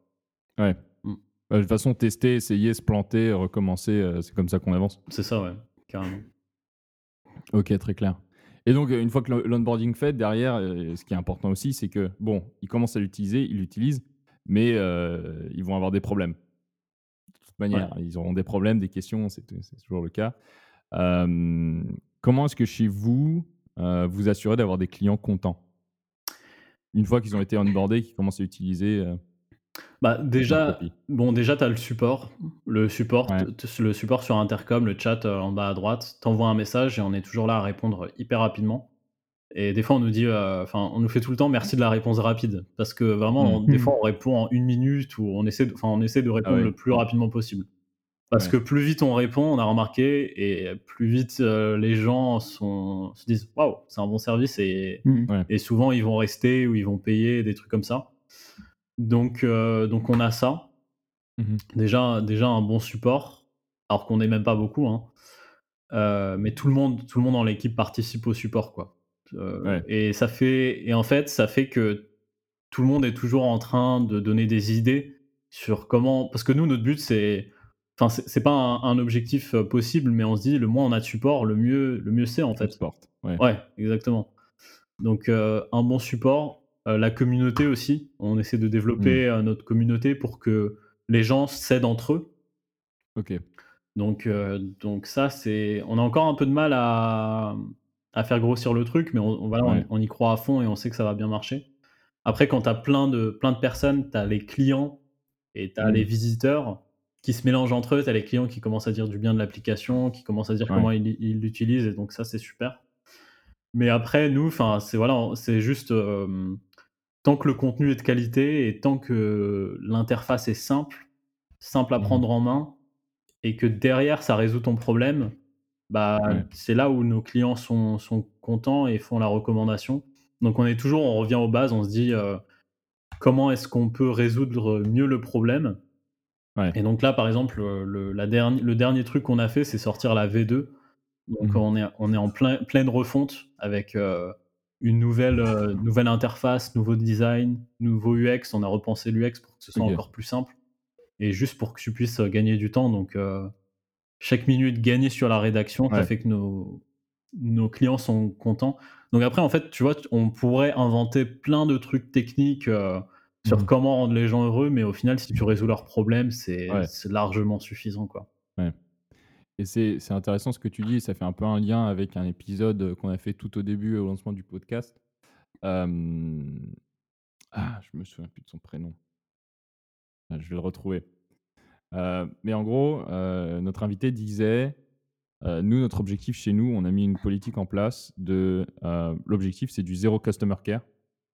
[SPEAKER 3] ouais.
[SPEAKER 1] Mmh.
[SPEAKER 3] Bah, de toute façon, tester, essayer, se planter, recommencer, c'est comme ça qu'on avance.
[SPEAKER 1] C'est ça, ouais, carrément.
[SPEAKER 3] OK, très clair. Et donc, heu, une fois que l'on l'onboarding fait, derrière, heu, ce qui est important aussi, c'est que, bon, ils commencent à l'utiliser, ils l'utilisent, mais heu, ils vont avoir des problèmes. De toute
[SPEAKER 1] Ouais.
[SPEAKER 3] manière, ils auront des problèmes, des questions, c'est toujours le cas. Comment est-ce que chez vous, vous assurez d'avoir des clients contents? Une fois qu'ils ont été onboardés, qu'ils commencent à utiliser,
[SPEAKER 1] Bah, déjà, bon, déjà, tu as le support. Le support, le support sur intercom, le chat en bas à droite, t'envoies un message et on est toujours là à répondre hyper rapidement. Et des fois, on nous dit, enfin, on nous fait tout le temps merci de la réponse rapide. Parce que vraiment, des mmh. fois, on répond en une minute ou on essaie de, on essaie de ah répondre le plus rapidement possible. Parce que plus vite on répond, on a remarqué, et plus vite les gens sont, se disent waouh, c'est un bon service, et, mmh. et, souvent ils vont rester ou ils vont payer des trucs comme ça. Donc, donc on a ça. Mmh déjà, déjà un bon support, alors qu'on n'est même pas beaucoup. Hein. mais tout le monde, tout le monde dans l'équipe participe au support, quoi. Et ça fait, et en fait, ça fait que tout le monde est toujours en train de donner des idées sur comment. Parce que nous, notre but, c'est. Enfin, c'est pas un, objectif possible, mais on se dit le moins on a de support, le mieux, le mieux c'est en fait.
[SPEAKER 3] Support.
[SPEAKER 1] Ouais. ouais. exactement. Donc un bon support, la communauté aussi. On essaie de développer mmh. notre communauté pour que les gens s'aident entre eux.
[SPEAKER 3] Ok.
[SPEAKER 1] Donc, donc ça, c'est. On a encore un peu de mal à, à faire grossir le truc, mais on, on, y croit à fond et on sait que ça va bien marcher. Après, quand tu as plein de, plein de personnes, tu as les clients et tu as les mmh. visiteurs qui se mélangent entre eux. Tu as les clients qui commencent à dire du bien de l'application, qui commencent à dire comment ils l'utilisent, et donc ça, c'est super. Mais après, nous, c'est voilà, c'est juste tant que le contenu est de qualité et tant que l'interface est simple, simple à mmh prendre en main, et que derrière, ça résout ton problème, bah, c'est là où nos clients sont, sont, contents et font la recommandation. Donc on est toujours, on revient aux bases, on se dit comment est-ce qu'on peut résoudre mieux le problème? Et donc là, par exemple, le, la le dernier truc qu'on a fait, c'est sortir la V2. Donc mmh on, est, on est en plein, pleine refonte avec une nouvelle, nouvelle interface, nouveau design, nouveau UX. On a repensé l'UX pour que ce soit encore plus simple. Et juste pour que tu puisses gagner du temps. Donc chaque minute gagnée sur la rédaction, ça fait que nos, nos clients sont contents. Donc après, en fait, tu vois, on pourrait inventer plein de trucs techniques euh, sur mmh. comment rendre les gens heureux, mais au final, si tu résous leurs problèmes, c'est largement suffisant, quoi.
[SPEAKER 3] Et c'est intéressant ce que tu dis, ça fait un peu un lien avec un épisode qu'on a fait tout au début, au lancement du podcast. Ah, je me souviens plus de son prénom. Ah, je vais le retrouver. Euh, mais en gros, euh, notre invité disait, euh, nous, notre objectif chez nous, on a mis une politique en place de... L'objectif, c'est du zéro customer care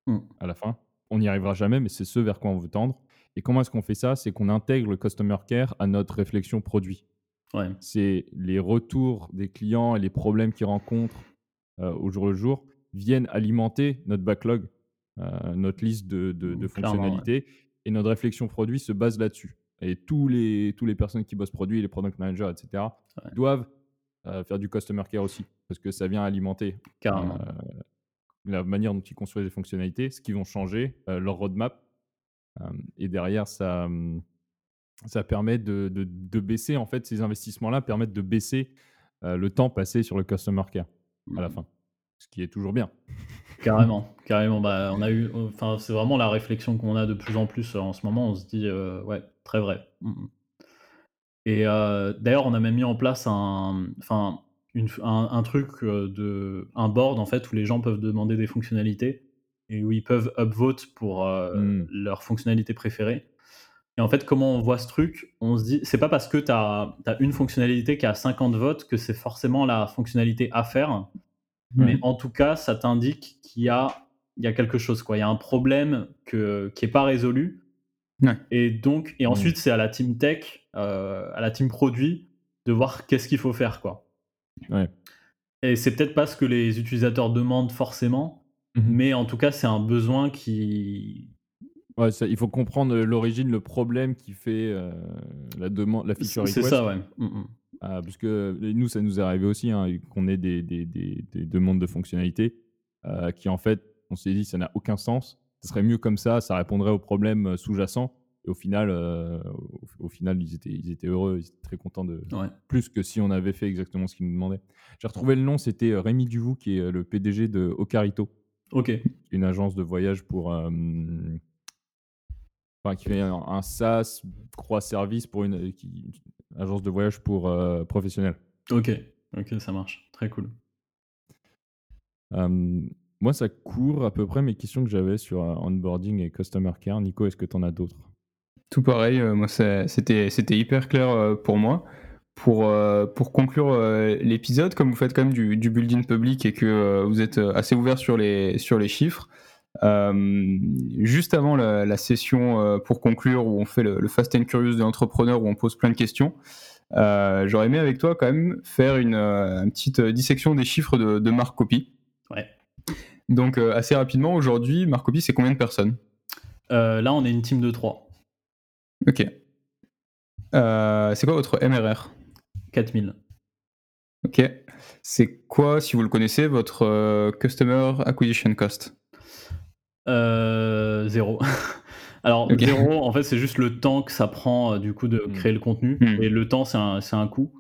[SPEAKER 3] mmh. à la fin. On n'y arrivera jamais, mais c'est ce vers quoi on veut tendre. Et comment est-ce qu'on fait ça? C'est qu'on intègre le customer care à notre réflexion produit.
[SPEAKER 1] Ouais.
[SPEAKER 3] C'est les retours des clients et les problèmes qu'ils rencontrent au jour le jour viennent alimenter notre backlog, notre liste de, de, mmh, fonctionnalités. Et notre réflexion produit se base là-dessus et tous les, tous les personnes qui bossent produit, les product managers, etc., doivent euh, faire du customer care aussi, parce que ça vient alimenter euh, la manière dont ils construisent les fonctionnalités, ce qui vont changer, euh, leur roadmap. et derrière, ça, ça permet de, de, baisser, en fait, ces investissements-là permettent de baisser le temps passé sur le customer care à la mmh. fin, ce qui est toujours bien.
[SPEAKER 1] Carrément, carrément. Bah, on a eu, enfin, c'est vraiment la réflexion qu'on a de plus en plus en ce moment. On se dit, ouais, très vrai. Mmh et d'ailleurs, on a même mis en place un enfin, un truc, de un board, en fait, où les gens peuvent demander des fonctionnalités et où ils peuvent upvote pour, mmh. leur fonctionnalité préférée et en fait, comment on voit ce truc? On se dit c'est pas parce que tu as une fonctionnalité qui a 50 votes que c'est forcément la fonctionnalité à faire, mais en tout cas, ça t'indique qu'il y a il y a quelque chose, quoi. Il y a un problème que qui est pas résolu et donc, et mmh. ensuite, c'est à la team tech, euh, à la team produit, de voir qu'est-ce qu'il faut faire, quoi. Et c'est peut-être pas ce que les utilisateurs demandent forcément, mmh mais en tout cas, c'est un besoin qui.
[SPEAKER 3] Ouais, ça, il faut comprendre l'origine, le problème qui fait euh, la demande, la feature request.
[SPEAKER 1] C'est ça, ouais. Mmh
[SPEAKER 3] ah, parce que nous, ça nous est arrivé aussi, hein, qu'on ait des, des, des, des, demandes de fonctionnalités euh, qui, en fait, on s'est dit, ça n'a aucun sens ce serait mieux comme ça, ça répondrait aux problèmes euh, sous-jacents. Et au final, euh, au, final ils, étaient, ils étaient heureux, ils étaient très contents de plus que si on avait fait exactement ce qu'ils nous demandaient. J'ai retrouvé le nom, c'était euh, Rémi Duvou, qui est le PDG de Ocarito.
[SPEAKER 1] Ok.
[SPEAKER 3] Une agence de voyage pour. Enfin, qui fait un, SaaS, croix service pour une, agence de voyage pour professionnels.
[SPEAKER 1] Ok, ok, ça marche. Très cool.
[SPEAKER 3] Moi, ça court à peu près mes questions que j'avais sur onboarding et customer care. Nico, est-ce que tu en as d'autres?
[SPEAKER 2] Tout pareil, moi c'était hyper clair pour moi. Pour, pour conclure l'épisode, comme vous faites quand même du, du building public et que vous êtes assez ouvert sur les, sur les chiffres, juste avant la, session pour conclure où on fait le, Fast and Curious de l'entrepreneur où on pose plein de questions, j'aurais aimé avec toi quand même faire une, petite dissection des chiffres de, de Marc Copy.
[SPEAKER 1] Ouais.
[SPEAKER 2] Donc assez rapidement, aujourd'hui, Marc Copy, c'est combien de personnes?
[SPEAKER 1] Là, on est une team de 3.
[SPEAKER 2] Ok. c'est quoi votre MRR
[SPEAKER 1] 4000.
[SPEAKER 2] Ok. C'est quoi, si vous le connaissez, votre Customer Acquisition Cost?
[SPEAKER 1] Euh, zéro. Alors, zéro, en fait, c'est juste le temps que ça prend, euh, du coup, de hmm. créer le contenu. Hmm. Et le temps, c'est un, un, coût.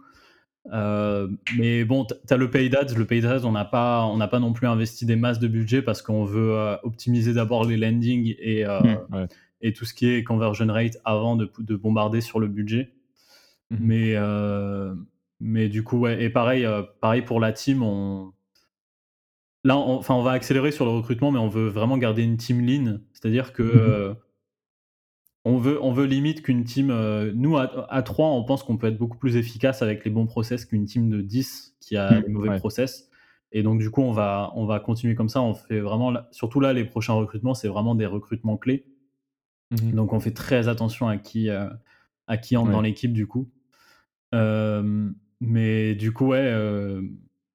[SPEAKER 1] Euh, mais bon, tu as le paid ads. Le paid ads, on n'a pas, on pas non plus investi des masses de budget parce qu'on veut optimiser d'abord les landings et, hmm. et tout ce qui est conversion rate avant de, de bombarder sur le budget. Mais, mais du coup, ouais. Et pareil, pareil pour la team, on, Là, on, enfin, on va accélérer sur le recrutement, mais on veut vraiment garder une team lean. C'est-à-dire que mmh euh, on, veut, on veut limite qu'une team. Euh, nous, à, 3, on pense qu'on peut être beaucoup plus efficace avec les bons process qu'une team de 10 qui a mmh, les mauvais process. Et donc, du coup, on va, on va continuer comme ça. On fait vraiment. Surtout là, les prochains recrutements, c'est vraiment des recrutements clés. Mmh donc, on fait très attention à qui, euh, à qui entre dans l'équipe, du coup. mais du coup, ouais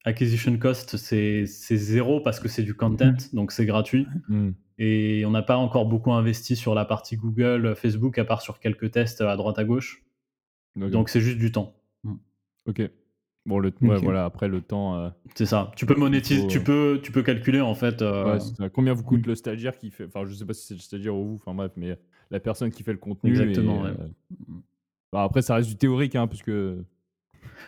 [SPEAKER 1] acquisition cost, c'est zéro parce que c'est du content, mmh. donc c'est gratuit. Mmh. Et on n'a pas encore beaucoup investi sur la partie Google, Facebook, à part sur quelques tests à droite à gauche. Donc c'est juste du temps.
[SPEAKER 3] Mmh. Ok. Bon, le, voilà, après le temps. Euh,
[SPEAKER 1] c'est ça. Tu peux monétiser, tu, peux, tu peux calculer en fait. Euh,
[SPEAKER 3] Combien vous coûte le stagiaire qui fait. Enfin, je sais pas si c'est le stagiaire ou vous, enfin bref, mais la personne qui fait le contenu.
[SPEAKER 1] Exactement.
[SPEAKER 3] Euh, bah, après, ça reste du théorique, hein, puisque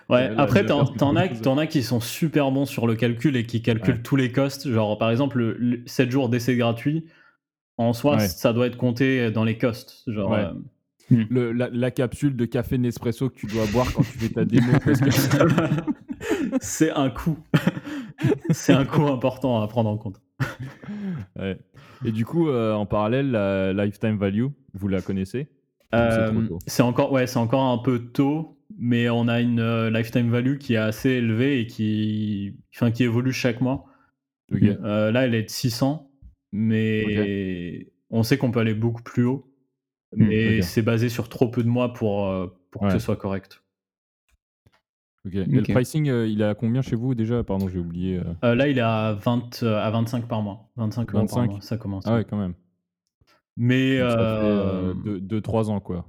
[SPEAKER 1] Ouais, après, t'en, as, as qui sont super bons sur le calcul et qui calculent tous les costs. Genre, par exemple, le, 7 jours d'essai gratuit, en soi, ça doit être compté dans les costs. Genre, euh,
[SPEAKER 3] hmm. le, la, capsule de café Nespresso que tu dois boire quand tu fais ta démo.
[SPEAKER 1] c'est un coût. c'est un coût important à prendre en compte.
[SPEAKER 3] Et du coup, euh, en parallèle, la lifetime value, vous la connaissez?
[SPEAKER 1] Euh, c'est encore, ouais, c'est encore un peu tôt mais on a une euh, lifetime value qui est assez élevée et qui, enfin, qui évolue chaque mois. Euh, là, elle est de 600, mais on sait qu'on peut aller beaucoup plus haut. Hmm, mais c'est basé sur trop peu de mois pour, euh, pour que ce soit correct.
[SPEAKER 3] Et le pricing, il est à combien chez vous déjà? Pardon, j'ai oublié.
[SPEAKER 1] là, il est à, 20, à 25 par mois. 25, 25 par mois, ça commence.
[SPEAKER 3] Ah ouais, quand même.
[SPEAKER 1] Mais.
[SPEAKER 3] 2-3 ans, quoi.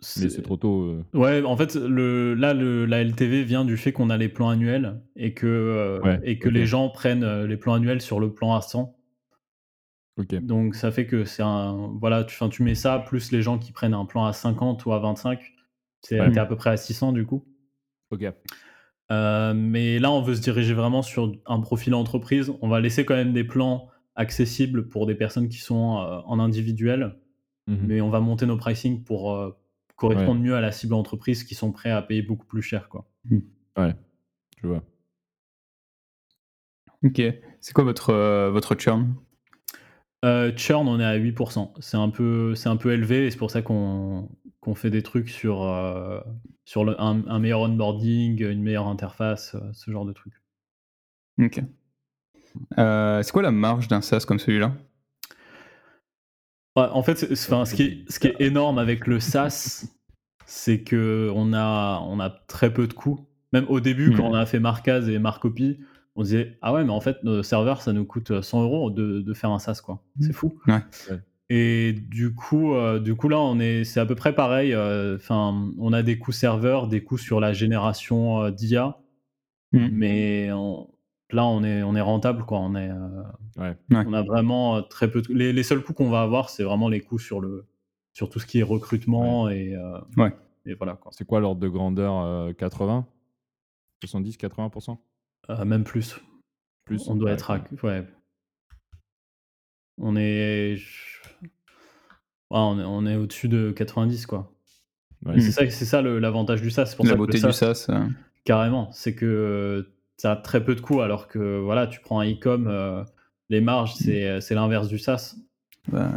[SPEAKER 3] Mais c'est trop tôt. Euh.
[SPEAKER 1] Ouais, en fait, le, là, le, la LTV vient du fait qu'on a les plans annuels et que, euh, et que les gens prennent euh, les plans annuels sur le plan à 100. Donc ça fait que c'est un. Voilà, tu, tu mets ça, plus les gens qui prennent un plan à 50 ou à 25, c'est à peu près à 600 du coup.
[SPEAKER 3] Ok.
[SPEAKER 1] mais là, on veut se diriger vraiment sur un profil entreprise. On va laisser quand même des plans accessibles pour des personnes qui sont en individuel, mmh mais on va monter nos pricing pour correspondent mieux à la cible entreprise qui sont prêts à payer beaucoup plus cher. Quoi.
[SPEAKER 3] Mmh. Ouais, je vois.
[SPEAKER 2] Ok. C'est quoi votre, euh, votre churn?
[SPEAKER 1] Euh, Churn, on est à 8%. C'est un peu, c'est un peu élevé et c'est pour ça qu'on fait des trucs sur, euh, sur le, un, meilleur onboarding, une meilleure interface, ce genre de trucs.
[SPEAKER 2] Ok. c'est quoi la marge d'un SaaS comme celui-là?
[SPEAKER 1] En fait, ce, qui est, ce qui est énorme avec le SaaS, c'est qu'on a, on a très peu de coûts. Même au début, quand hmm. on a fait Marcaz et Marcopy, on disait Ah ouais, mais en fait, nos serveurs, ça nous coûte 100 euros de, faire un SaaS, quoi. C'est fou. Et du coup, euh, du coup là, on est, c'est à peu près pareil. Euh, enfin, on a des coûts serveurs, des coûts sur la génération euh, d'IA, hmm. mais on, là, on est, on est rentable, quoi. On, est, euh, on a vraiment euh, très peu. Les, les, seuls coûts qu'on va avoir, c'est vraiment les coûts sur, le, sur tout ce qui est recrutement et, euh,
[SPEAKER 2] ouais.
[SPEAKER 1] et voilà.
[SPEAKER 3] C'est quoi l'ordre de grandeur 80 70 80%
[SPEAKER 1] Même plus.
[SPEAKER 3] Plus?
[SPEAKER 1] On doit être à. Ouais. On est. on est, on est au-dessus de 90, quoi. C'est ça, c'est ça l'avantage du SaaS.
[SPEAKER 2] Pour La beauté du SaaS.
[SPEAKER 1] Carrément. C'est que ça a très peu de coûts, alors que voilà, tu prends un e-com, euh, les marges, mm. euh, c'est l'inverse du SaaS.
[SPEAKER 2] Bah...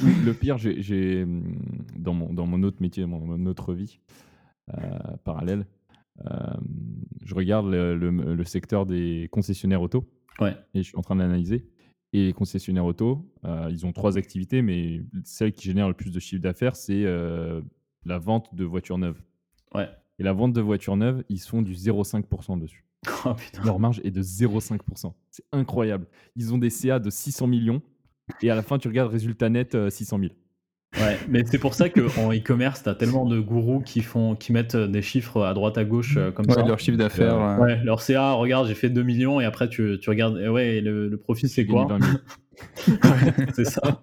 [SPEAKER 3] le pire, j'ai, mmh, dans, mon, dans mon autre métier, dans mon autre vie euh, parallèle, je regarde le, le, secteur des concessionnaires auto.
[SPEAKER 1] Ouais.
[SPEAKER 3] Et je suis en train d'analyser. Et les concessionnaires auto, ils ont trois activités, mais celle qui génère le plus de chiffre d'affaires, c'est la vente de voitures neuves.
[SPEAKER 1] Ouais.
[SPEAKER 3] Et la vente de voitures neuves, ils font du 0,5% dessus.
[SPEAKER 1] Oh.
[SPEAKER 3] Leur marge est de 0,5%. C'est incroyable. Ils ont des CA de 600 millions et à la fin, tu regardes résultat net 600 000.
[SPEAKER 1] Ouais, mais c'est pour ça qu'en e-commerce, tu as tellement de gourous qui, font, qui mettent des chiffres à droite à gauche euh, comme
[SPEAKER 2] ouais,
[SPEAKER 1] ça.
[SPEAKER 2] leur chiffre d'affaires.
[SPEAKER 1] Euh, ouais, leur CA, regarde, j'ai fait 2 millions et après tu, tu regardes, eh ouais, le, le profit c'est quoi? C'est ça.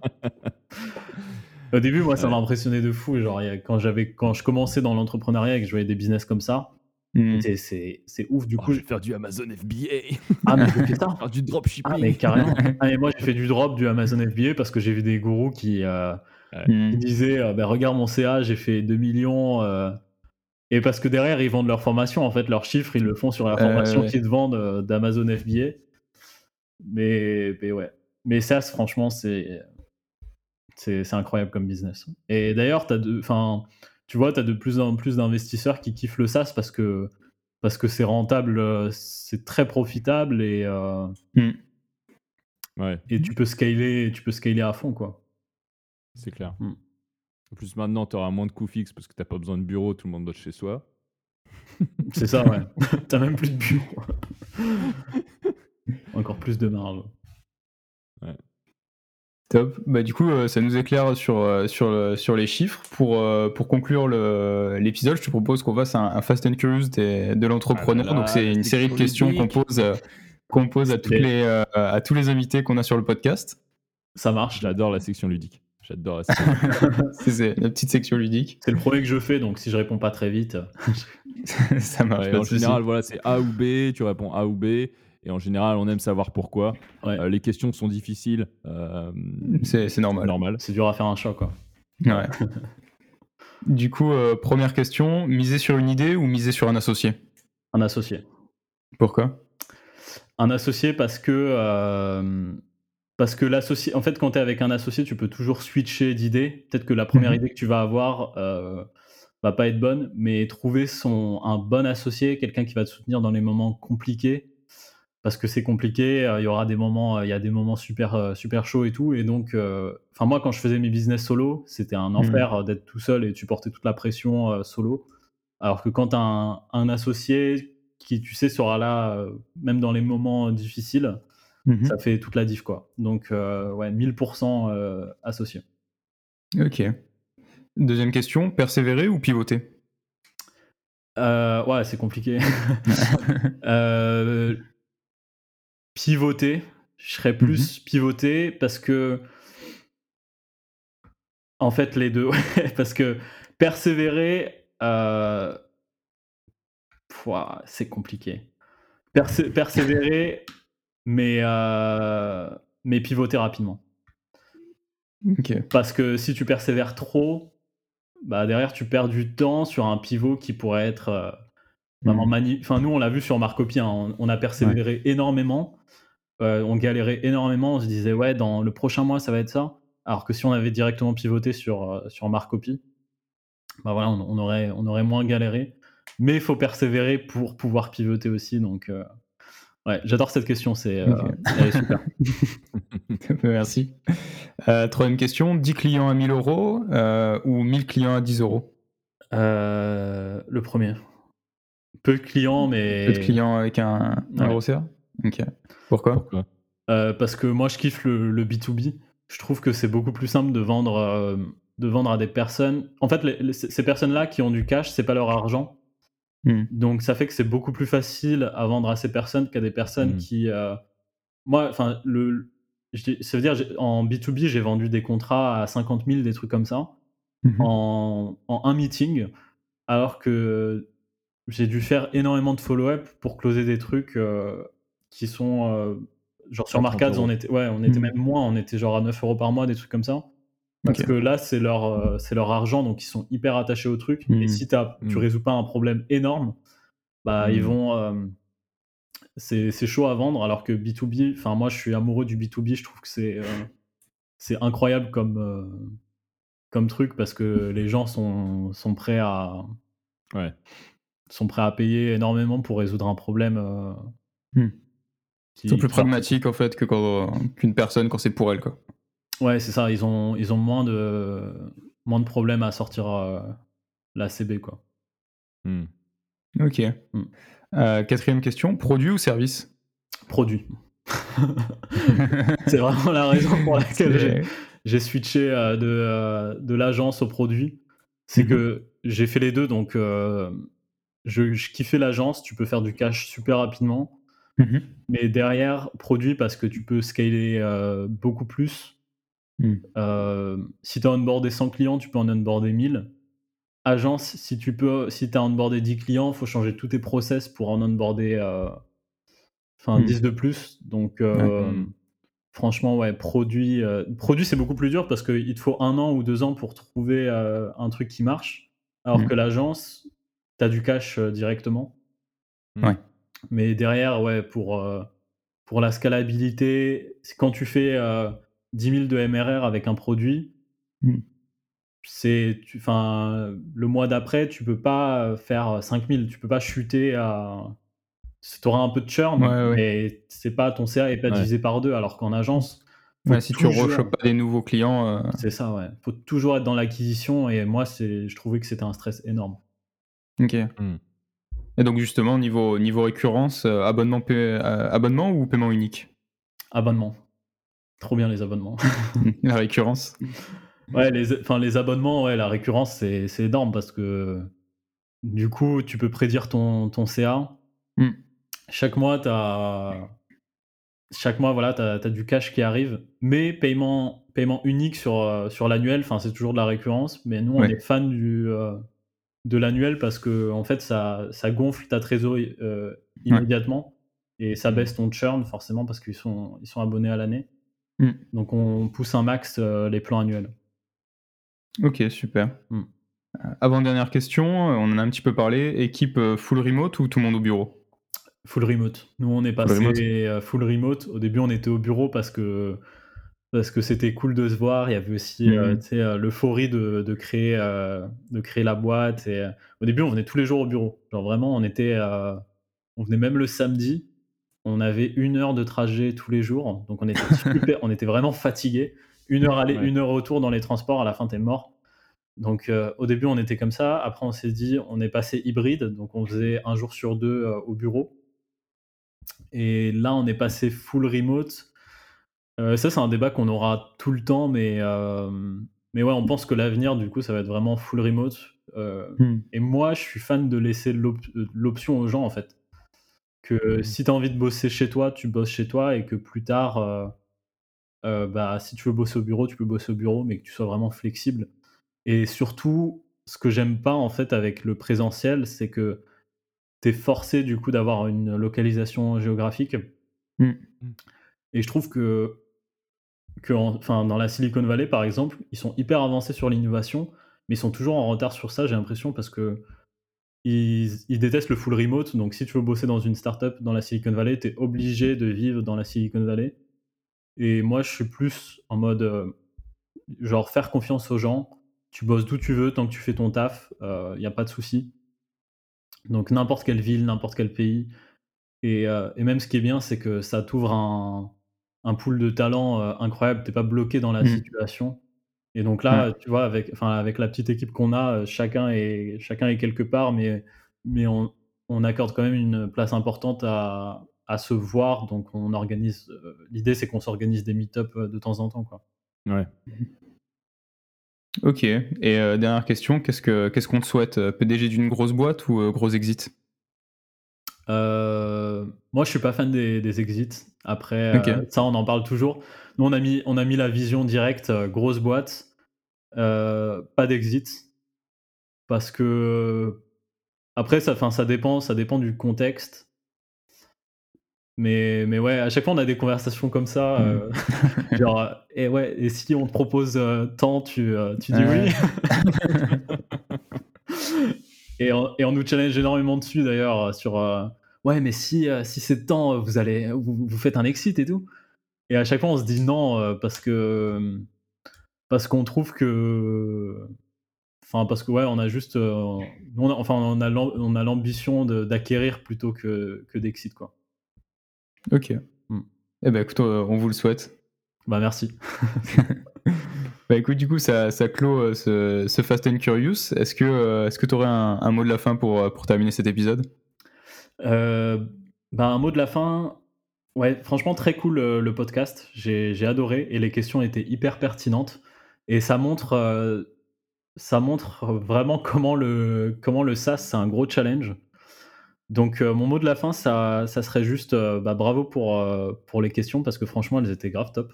[SPEAKER 1] Au début, moi, ça m'a impressionné de fou. Genre, quand, j'avais, quand je commençais dans l'entrepreneuriat et que je voyais des business comme ça, mmh. c'est, ouf. Du
[SPEAKER 3] oh,
[SPEAKER 1] coup,
[SPEAKER 3] je vais faire du Amazon FBA.
[SPEAKER 1] Ah, mais j'ai fait ça.
[SPEAKER 3] Faire du dropshipping.
[SPEAKER 1] Ah, mais carrément. ah, mais moi, j'ai fait du drop, du Amazon FBA parce que j'ai vu des gourous qui, euh, qui disaient euh, bah, Regarde mon CA, j'ai fait 2 millions. Euh, et parce que derrière, ils vendent leur formation. En fait, leurs chiffres, ils le font sur la formation qu'ils te vendent d'Amazon FBA. Mais, mais ouais. Mais ça, franchement, c'est c'est incroyable comme business. Et d'ailleurs, tu vois, tu as de plus en plus d'investisseurs qui kiffent le SaaS parce que parce que c'est rentable, euh, c'est très profitable et, euh,
[SPEAKER 3] mmh. ouais.
[SPEAKER 1] et tu peux scaler, tu peux scaler à fond quoi.
[SPEAKER 3] C'est clair. Mmh. En plus maintenant, tu auras moins de coûts fixes parce que tu n'as pas besoin de bureau, tout le monde doit chez soi.
[SPEAKER 1] c'est ça, ouais. tu même plus de bureau. Encore plus de marge.
[SPEAKER 3] Ouais.
[SPEAKER 2] Top. Bah, du coup, euh, ça nous éclaire sur, euh, sur, sur les chiffres. Pour, euh, pour conclure l'épisode, je te propose qu'on fasse un, Fast and Curious de l'entrepreneur. Ah Donc, c'est une série de questions qu'on pose, qu'on pose à, tous les, à tous les invités qu'on a sur le podcast.
[SPEAKER 1] Ça marche.
[SPEAKER 3] J'adore la section ludique. J'adore la section
[SPEAKER 2] C'est la petite section ludique.
[SPEAKER 1] C'est le premier que je fais, donc si je réponds pas très vite.
[SPEAKER 2] ça marche.
[SPEAKER 3] en général, voilà, c'est A ou B, tu réponds A ou B. Et en général, on aime savoir pourquoi. Euh, les questions sont difficiles. Euh,
[SPEAKER 2] c'est normal.
[SPEAKER 3] normal.
[SPEAKER 1] C'est dur à faire un choix, quoi.
[SPEAKER 2] Ouais. du coup, euh, première question miser sur une idée ou miser sur un associé?
[SPEAKER 1] Un associé.
[SPEAKER 2] Pourquoi?
[SPEAKER 1] Un associé parce que. Parce que l'associé, en fait, quand tu es avec un associé, tu peux toujours switcher d'idée. Peut-être que la première mhm. idée que tu vas avoir va pas être bonne, mais trouver son, un bon associé, quelqu'un qui va te soutenir dans les moments compliqués, parce que c'est compliqué. Euh, il y aura des moments, euh, il y a des moments super, euh, super chauds et tout. Et donc, enfin, moi, quand je faisais mes business solo, c'était un mmh. enfer d'être tout seul et tu portais toute la pression solo. Alors que quand as un, associé qui, tu sais, sera là, même dans les moments difficiles, mmh ça fait toute la diff, quoi. Donc, ouais, 1000% associé.
[SPEAKER 2] Ok. Deuxième question, persévérer ou pivoter?
[SPEAKER 1] Ouais, c'est compliqué. pivoter. Je serais plus mmh pivoté parce que. En fait, les deux. parce que persévérer. Euh, c'est compliqué. persévérer, mais, euh, mais pivoter rapidement. Parce que si tu persévères trop, bah derrière tu perds du temps sur un pivot qui pourrait être euh, vraiment mmh. Enfin, nous on l'a vu sur Marcopia, hein, on, a persévéré énormément. Euh, on galérait énormément, on se disait ouais dans le prochain mois ça va être ça. Alors que si on avait directement pivoté sur, euh, sur bah voilà, on, aurait, on aurait moins galéré. Mais il faut persévérer pour pouvoir pivoter aussi. Donc euh, ouais, j'adore cette question, c'est super.
[SPEAKER 2] Merci. troisième question, 10 clients à 1000 euros ou 1000 clients à 10 euros?
[SPEAKER 1] Le premier. Peu de clients, mais.
[SPEAKER 2] Peu de clients avec un, un gros CA Ok. Pourquoi,
[SPEAKER 1] euh, Parce que moi, je kiffe le, B2B. Je trouve que c'est beaucoup plus simple de vendre, euh, de vendre à des personnes. En fait, ces personnes-là qui ont du cash, c'est pas leur argent. Hmm. Donc, ça fait que c'est beaucoup plus facile à vendre à ces personnes qu'à des personnes hmm. qui. Euh, moi, enfin, le. Ça veut dire, en B2B, j'ai vendu des contrats à 50 000, des trucs comme ça, mhm. en, en un meeting, alors que j'ai dû faire énormément de follow-up pour closer des trucs qui sont euh, genre sur Markets, on était, ouais, on était mmh. même moins, on était genre à 9 euros par mois, des trucs comme ça. Parce que là, c'est leur, euh, c'est leur argent, donc ils sont hyper attachés au truc. Et mmh. si as, tu mmh. résous pas un problème énorme, bah ils vont. Euh, c'est chaud à vendre, alors que B2B, enfin moi je suis amoureux du B2B, je trouve que c'est c'est incroyable comme, euh, comme truc parce que les gens sont, sont prêts à
[SPEAKER 3] Ouais.
[SPEAKER 1] Sont prêts à payer énormément pour résoudre un problème. euh,
[SPEAKER 2] Hmm.
[SPEAKER 1] qui-
[SPEAKER 2] C'est plus
[SPEAKER 1] genre,
[SPEAKER 2] pragmatique en fait que quand- qu'une personne quand c'est pour elle quoi.
[SPEAKER 1] Ouais, c'est ça. Ils ont, ils ont moins de moins de problèmes à sortir euh, la CB quoi.
[SPEAKER 3] Hmm.
[SPEAKER 2] Ok.
[SPEAKER 1] Hmm.
[SPEAKER 2] Euh, quatrième question, produit ou service?
[SPEAKER 1] Produit. c'est vraiment la raison pour laquelle j'ai switché euh, de, euh, de l'agence au produit. C'est
[SPEAKER 2] Mhm.
[SPEAKER 1] que j'ai fait les deux, donc euh, je, je kiffais l'agence, tu peux faire du cash super rapidement,
[SPEAKER 2] Mhm.
[SPEAKER 1] mais derrière, produit parce que tu peux scaler euh, beaucoup plus.
[SPEAKER 2] Mm.
[SPEAKER 1] Euh, si tu as onboardé 100 clients, tu peux en onboarder 1000. Agence, si tu peux, si as onboardé 10 clients, il faut changer tous tes process pour en onboarder euh, enfin,
[SPEAKER 2] Mm.
[SPEAKER 1] 10 de plus. Donc, euh, franchement, ouais, produit, euh, produit c'est beaucoup plus dur parce qu'il te faut un an ou deux ans pour trouver euh, un truc qui marche. Alors
[SPEAKER 2] Mm.
[SPEAKER 1] que l'agence, tu as du cash euh, directement.
[SPEAKER 3] Mm.
[SPEAKER 2] Ouais.
[SPEAKER 1] Mais derrière, ouais, pour, euh, pour la scalabilité, c'est quand tu fais euh, 10 000 de MRR avec un produit,
[SPEAKER 2] Mm.
[SPEAKER 1] c'est, tu- enfin, le mois d'après, tu peux pas faire 5000, tu peux pas chuter à. Tu auras un peu de churn,
[SPEAKER 2] Ouais, ouais.
[SPEAKER 1] mais c'est pas ton CA est pas divisé par deux, alors qu'en agence,
[SPEAKER 2] si tu rechopes pas des nouveaux clients, euh,
[SPEAKER 1] c'est ça, ouais. Faut toujours être dans l'acquisition, et moi, c'est, je trouvais que c'était un stress énorme.
[SPEAKER 2] Ok.
[SPEAKER 3] Hmm.
[SPEAKER 2] Et donc justement niveau niveau récurrence, euh, abonnement pa- euh, abonnement ou paiement unique?
[SPEAKER 1] Abonnement. Trop bien les abonnements.
[SPEAKER 2] La récurrence?
[SPEAKER 1] Ouais, les, enfin, les abonnements, ouais, la récurrence, c'est c'est énorme parce que du coup, tu peux prédire ton, ton CA.
[SPEAKER 2] Mm.
[SPEAKER 1] Chaque mois, tu as. Chaque mois, voilà, tu as, du cash qui arrive, mais paiement, paiement unique sur, euh, sur l'annuel, enfin, c'est toujours de la récurrence, mais nous, on
[SPEAKER 2] Ouais.
[SPEAKER 1] est fan du, euh, de l'annuel parce que en fait, ça, ça gonfle ta trésorerie euh, immédiatement et ça
[SPEAKER 3] Mm.
[SPEAKER 1] baisse ton churn forcément parce qu'ils sont, ils sont abonnés à l'année.
[SPEAKER 2] Mm.
[SPEAKER 1] Donc, on pousse un max euh, les plans annuels.
[SPEAKER 2] Ok, super.
[SPEAKER 1] Hmm.
[SPEAKER 2] Euh, Avant-dernière question, on en a un petit peu parlé. Équipe full remote ou tout le monde au bureau?
[SPEAKER 1] Full remote. Nous, on est passé
[SPEAKER 2] remote.
[SPEAKER 1] full remote. Au début, on était au bureau parce que parce que c'était cool de se voir. Il y avait aussi euh,
[SPEAKER 2] Mhm.
[SPEAKER 1] euh, l'euphorie de, de créer euh, de créer la boîte. Et euh, au début, on venait tous les jours au bureau. Genre vraiment, on était on venait même le samedi. On avait une heure de trajet tous les jours, donc on était super, on était vraiment fatigués. Une heure aller,
[SPEAKER 3] Ouais.
[SPEAKER 1] une heure retour dans les transports. À la fin, t'es mort. Donc au début, on était comme ça. Après, on s'est dit, on est passé hybride, donc on faisait un jour sur deux au bureau. Et là, on est passé full remote. Euh, ça, c'est un débat qu'on aura tout le temps, mais, euh, mais ouais, on pense que l'avenir, du coup, ça va être vraiment full remote. Euh,
[SPEAKER 2] Hmm.
[SPEAKER 1] et moi, je suis fan de laisser l'op- l'option aux gens, en fait. Que
[SPEAKER 3] Mhm.
[SPEAKER 1] si tu as envie de bosser chez toi, tu bosses chez toi, et que plus tard, euh, euh, bah, si tu veux bosser au bureau, tu peux bosser au bureau, mais que tu sois vraiment flexible. Et surtout, ce que j'aime pas, en fait, avec le présentiel, c'est que tu es forcé, du coup, d'avoir une localisation géographique.
[SPEAKER 2] Hmm.
[SPEAKER 1] Et je trouve que, que dans la Silicon Valley, par exemple, ils sont hyper avancés sur l'innovation, mais ils sont toujours en retard sur ça, j'ai l'impression, parce que ils, ils détestent le full remote. Donc, si tu veux bosser dans une startup dans la Silicon Valley, tu es obligé de vivre dans la Silicon Valley. Et moi, je suis plus en mode, euh, genre, faire confiance aux gens. Tu bosses d'où tu veux, tant que tu fais ton taf, il n'y a pas de souci. Donc, n'importe quelle ville, n'importe quel pays. Et, euh, et même ce qui est bien, c'est que ça t'ouvre un, un pool de talents euh, incroyable. T'es pas bloqué dans la
[SPEAKER 2] Mm.
[SPEAKER 1] situation. Et donc là, tu vois, avec, la petite équipe qu'on a, euh, chacun est, chacun est quelque part, mais, mais on, on accorde quand même une place importante à, à se voir. Donc on organise. euh, L'idée, c'est qu'on s'organise des meet-up de temps en temps, quoi.
[SPEAKER 3] Ouais.
[SPEAKER 2] Ok. Et euh, dernière question, qu'est-ce que qu'est-ce qu'on te souhaite PDG d'une grosse boîte ou gros exit?
[SPEAKER 1] Euh, moi, je suis pas fan des, des exits. Après, euh, ça, on en parle toujours. Nous, on a mis, on a mis la vision directe, euh, grosse boîte, pas d'exit. Parce que, après, ça, fin, ça, dépend, ça dépend du contexte. Mais, mais ouais, à chaque fois, on a des conversations comme ça. euh, genre, et ouais, et si on te propose tant, tu, tu dis
[SPEAKER 2] Ouais.
[SPEAKER 1] oui. et, on, et on nous challenge énormément dessus d'ailleurs, sur euh, ouais, mais si, euh, si c'est tant, vous, allez, vous, vous faites un exit et tout. et à chaque fois, on se dit non euh, parce que parce qu'on trouve que enfin parce que ouais, on a juste euh, on a, enfin on a on a l'ambition d'acquérir plutôt que que d'exit quoi.
[SPEAKER 2] Ok. Hmm. Eh ben écoute, on vous le souhaite.
[SPEAKER 1] Bah merci.
[SPEAKER 2] bah écoute, du coup, ça, ça clôt ce, ce, Fast and Curious. Est-ce que tu aurais un, un, mot de la fin pour, pour terminer cet épisode?
[SPEAKER 1] Euh, bah, un mot de la fin. Ouais, franchement, très cool le podcast. J'ai adoré et les questions étaient hyper pertinentes. Et ça montre, euh, ça montre vraiment comment le, comment le SaaS, c'est un gros challenge. Donc, euh, mon mot de la fin, ça, ça serait juste euh, bah, bravo pour, pour les questions parce que franchement, elles étaient grave top.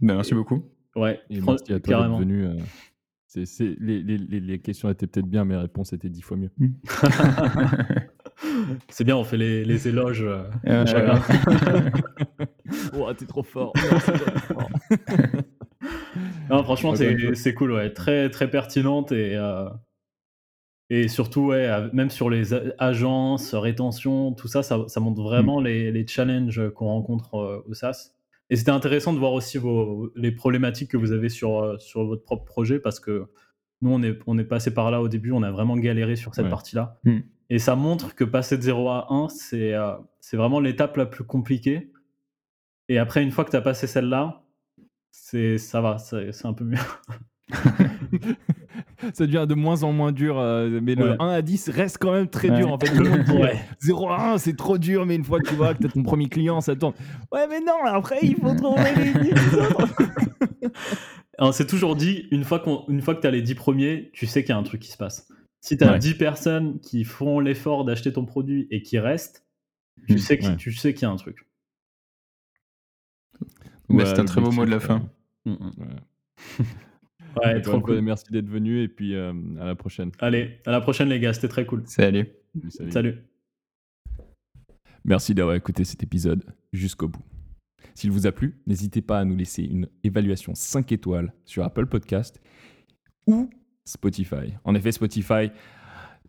[SPEAKER 2] Ben, merci beaucoup.
[SPEAKER 1] Ouais,
[SPEAKER 3] et merci à toi carrément. Venu, les, les, les, les, questions étaient peut-être bien, mais les réponses étaient dix fois mieux.
[SPEAKER 1] C'est bien, on fait les, les éloges euh,
[SPEAKER 3] oh, t'es trop fort.
[SPEAKER 1] Non, franchement, c'est cool, ouais. Très, très pertinente et, euh, et surtout, ouais, même sur les agences, rétention, tout ça, ça, ça montre vraiment mm. les, les, challenges qu'on rencontre euh, au SaaS. Et c'était intéressant de voir aussi vos, les problématiques que vous avez sur, sur votre propre projet parce que nous, on est, on est passé par là au début, on a vraiment galéré sur cette partie-là. Mm. Et ça montre que passer de 0 à 1, c'est euh, vraiment l'étape la plus compliquée. Et après, une fois que tu as passé celle-là, ça va, c'est un peu mieux.
[SPEAKER 3] ça devient de moins en moins dur, euh, mais le 1 à 10 reste quand même très dur. En fait, 0 à 1, c'est trop dur, mais une fois que tu vois que tu as ton premier client, ça tourne. Ouais, mais non, après, il faut trouver les 10
[SPEAKER 1] On s'est toujours dit, une fois, une fois que tu as les 10 premiers, tu sais qu'il y a un truc qui se passe. Si tu as 10 personnes qui font l'effort d'acheter ton produit et qui restent, tu, mmh, sais qu'il y a un truc.
[SPEAKER 2] c'est un très beau mot de la fin.
[SPEAKER 3] Mmh, mmh. Ouais, trop cool. Merci d'être venu et puis euh, à la prochaine.
[SPEAKER 1] Allez, à la prochaine les gars, c'était très cool.
[SPEAKER 2] Salut.
[SPEAKER 1] Salut. Salut.
[SPEAKER 3] Merci d'avoir écouté cet épisode jusqu'au bout. S'il vous a plu, n'hésitez pas à nous laisser une évaluation 5 étoiles sur Apple Podcast ou Spotify. En effet, Spotify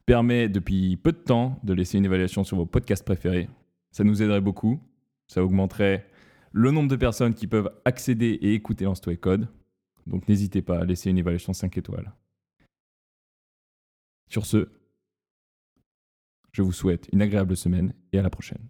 [SPEAKER 3] permet depuis peu de temps de laisser une évaluation sur vos podcasts préférés. Ça nous aiderait beaucoup. Ça augmenterait le nombre de personnes qui peuvent accéder et écouter Lance-toi. Donc n'hésitez pas à laisser une évaluation 5 étoiles. Sur ce, je vous souhaite une agréable semaine et à la prochaine.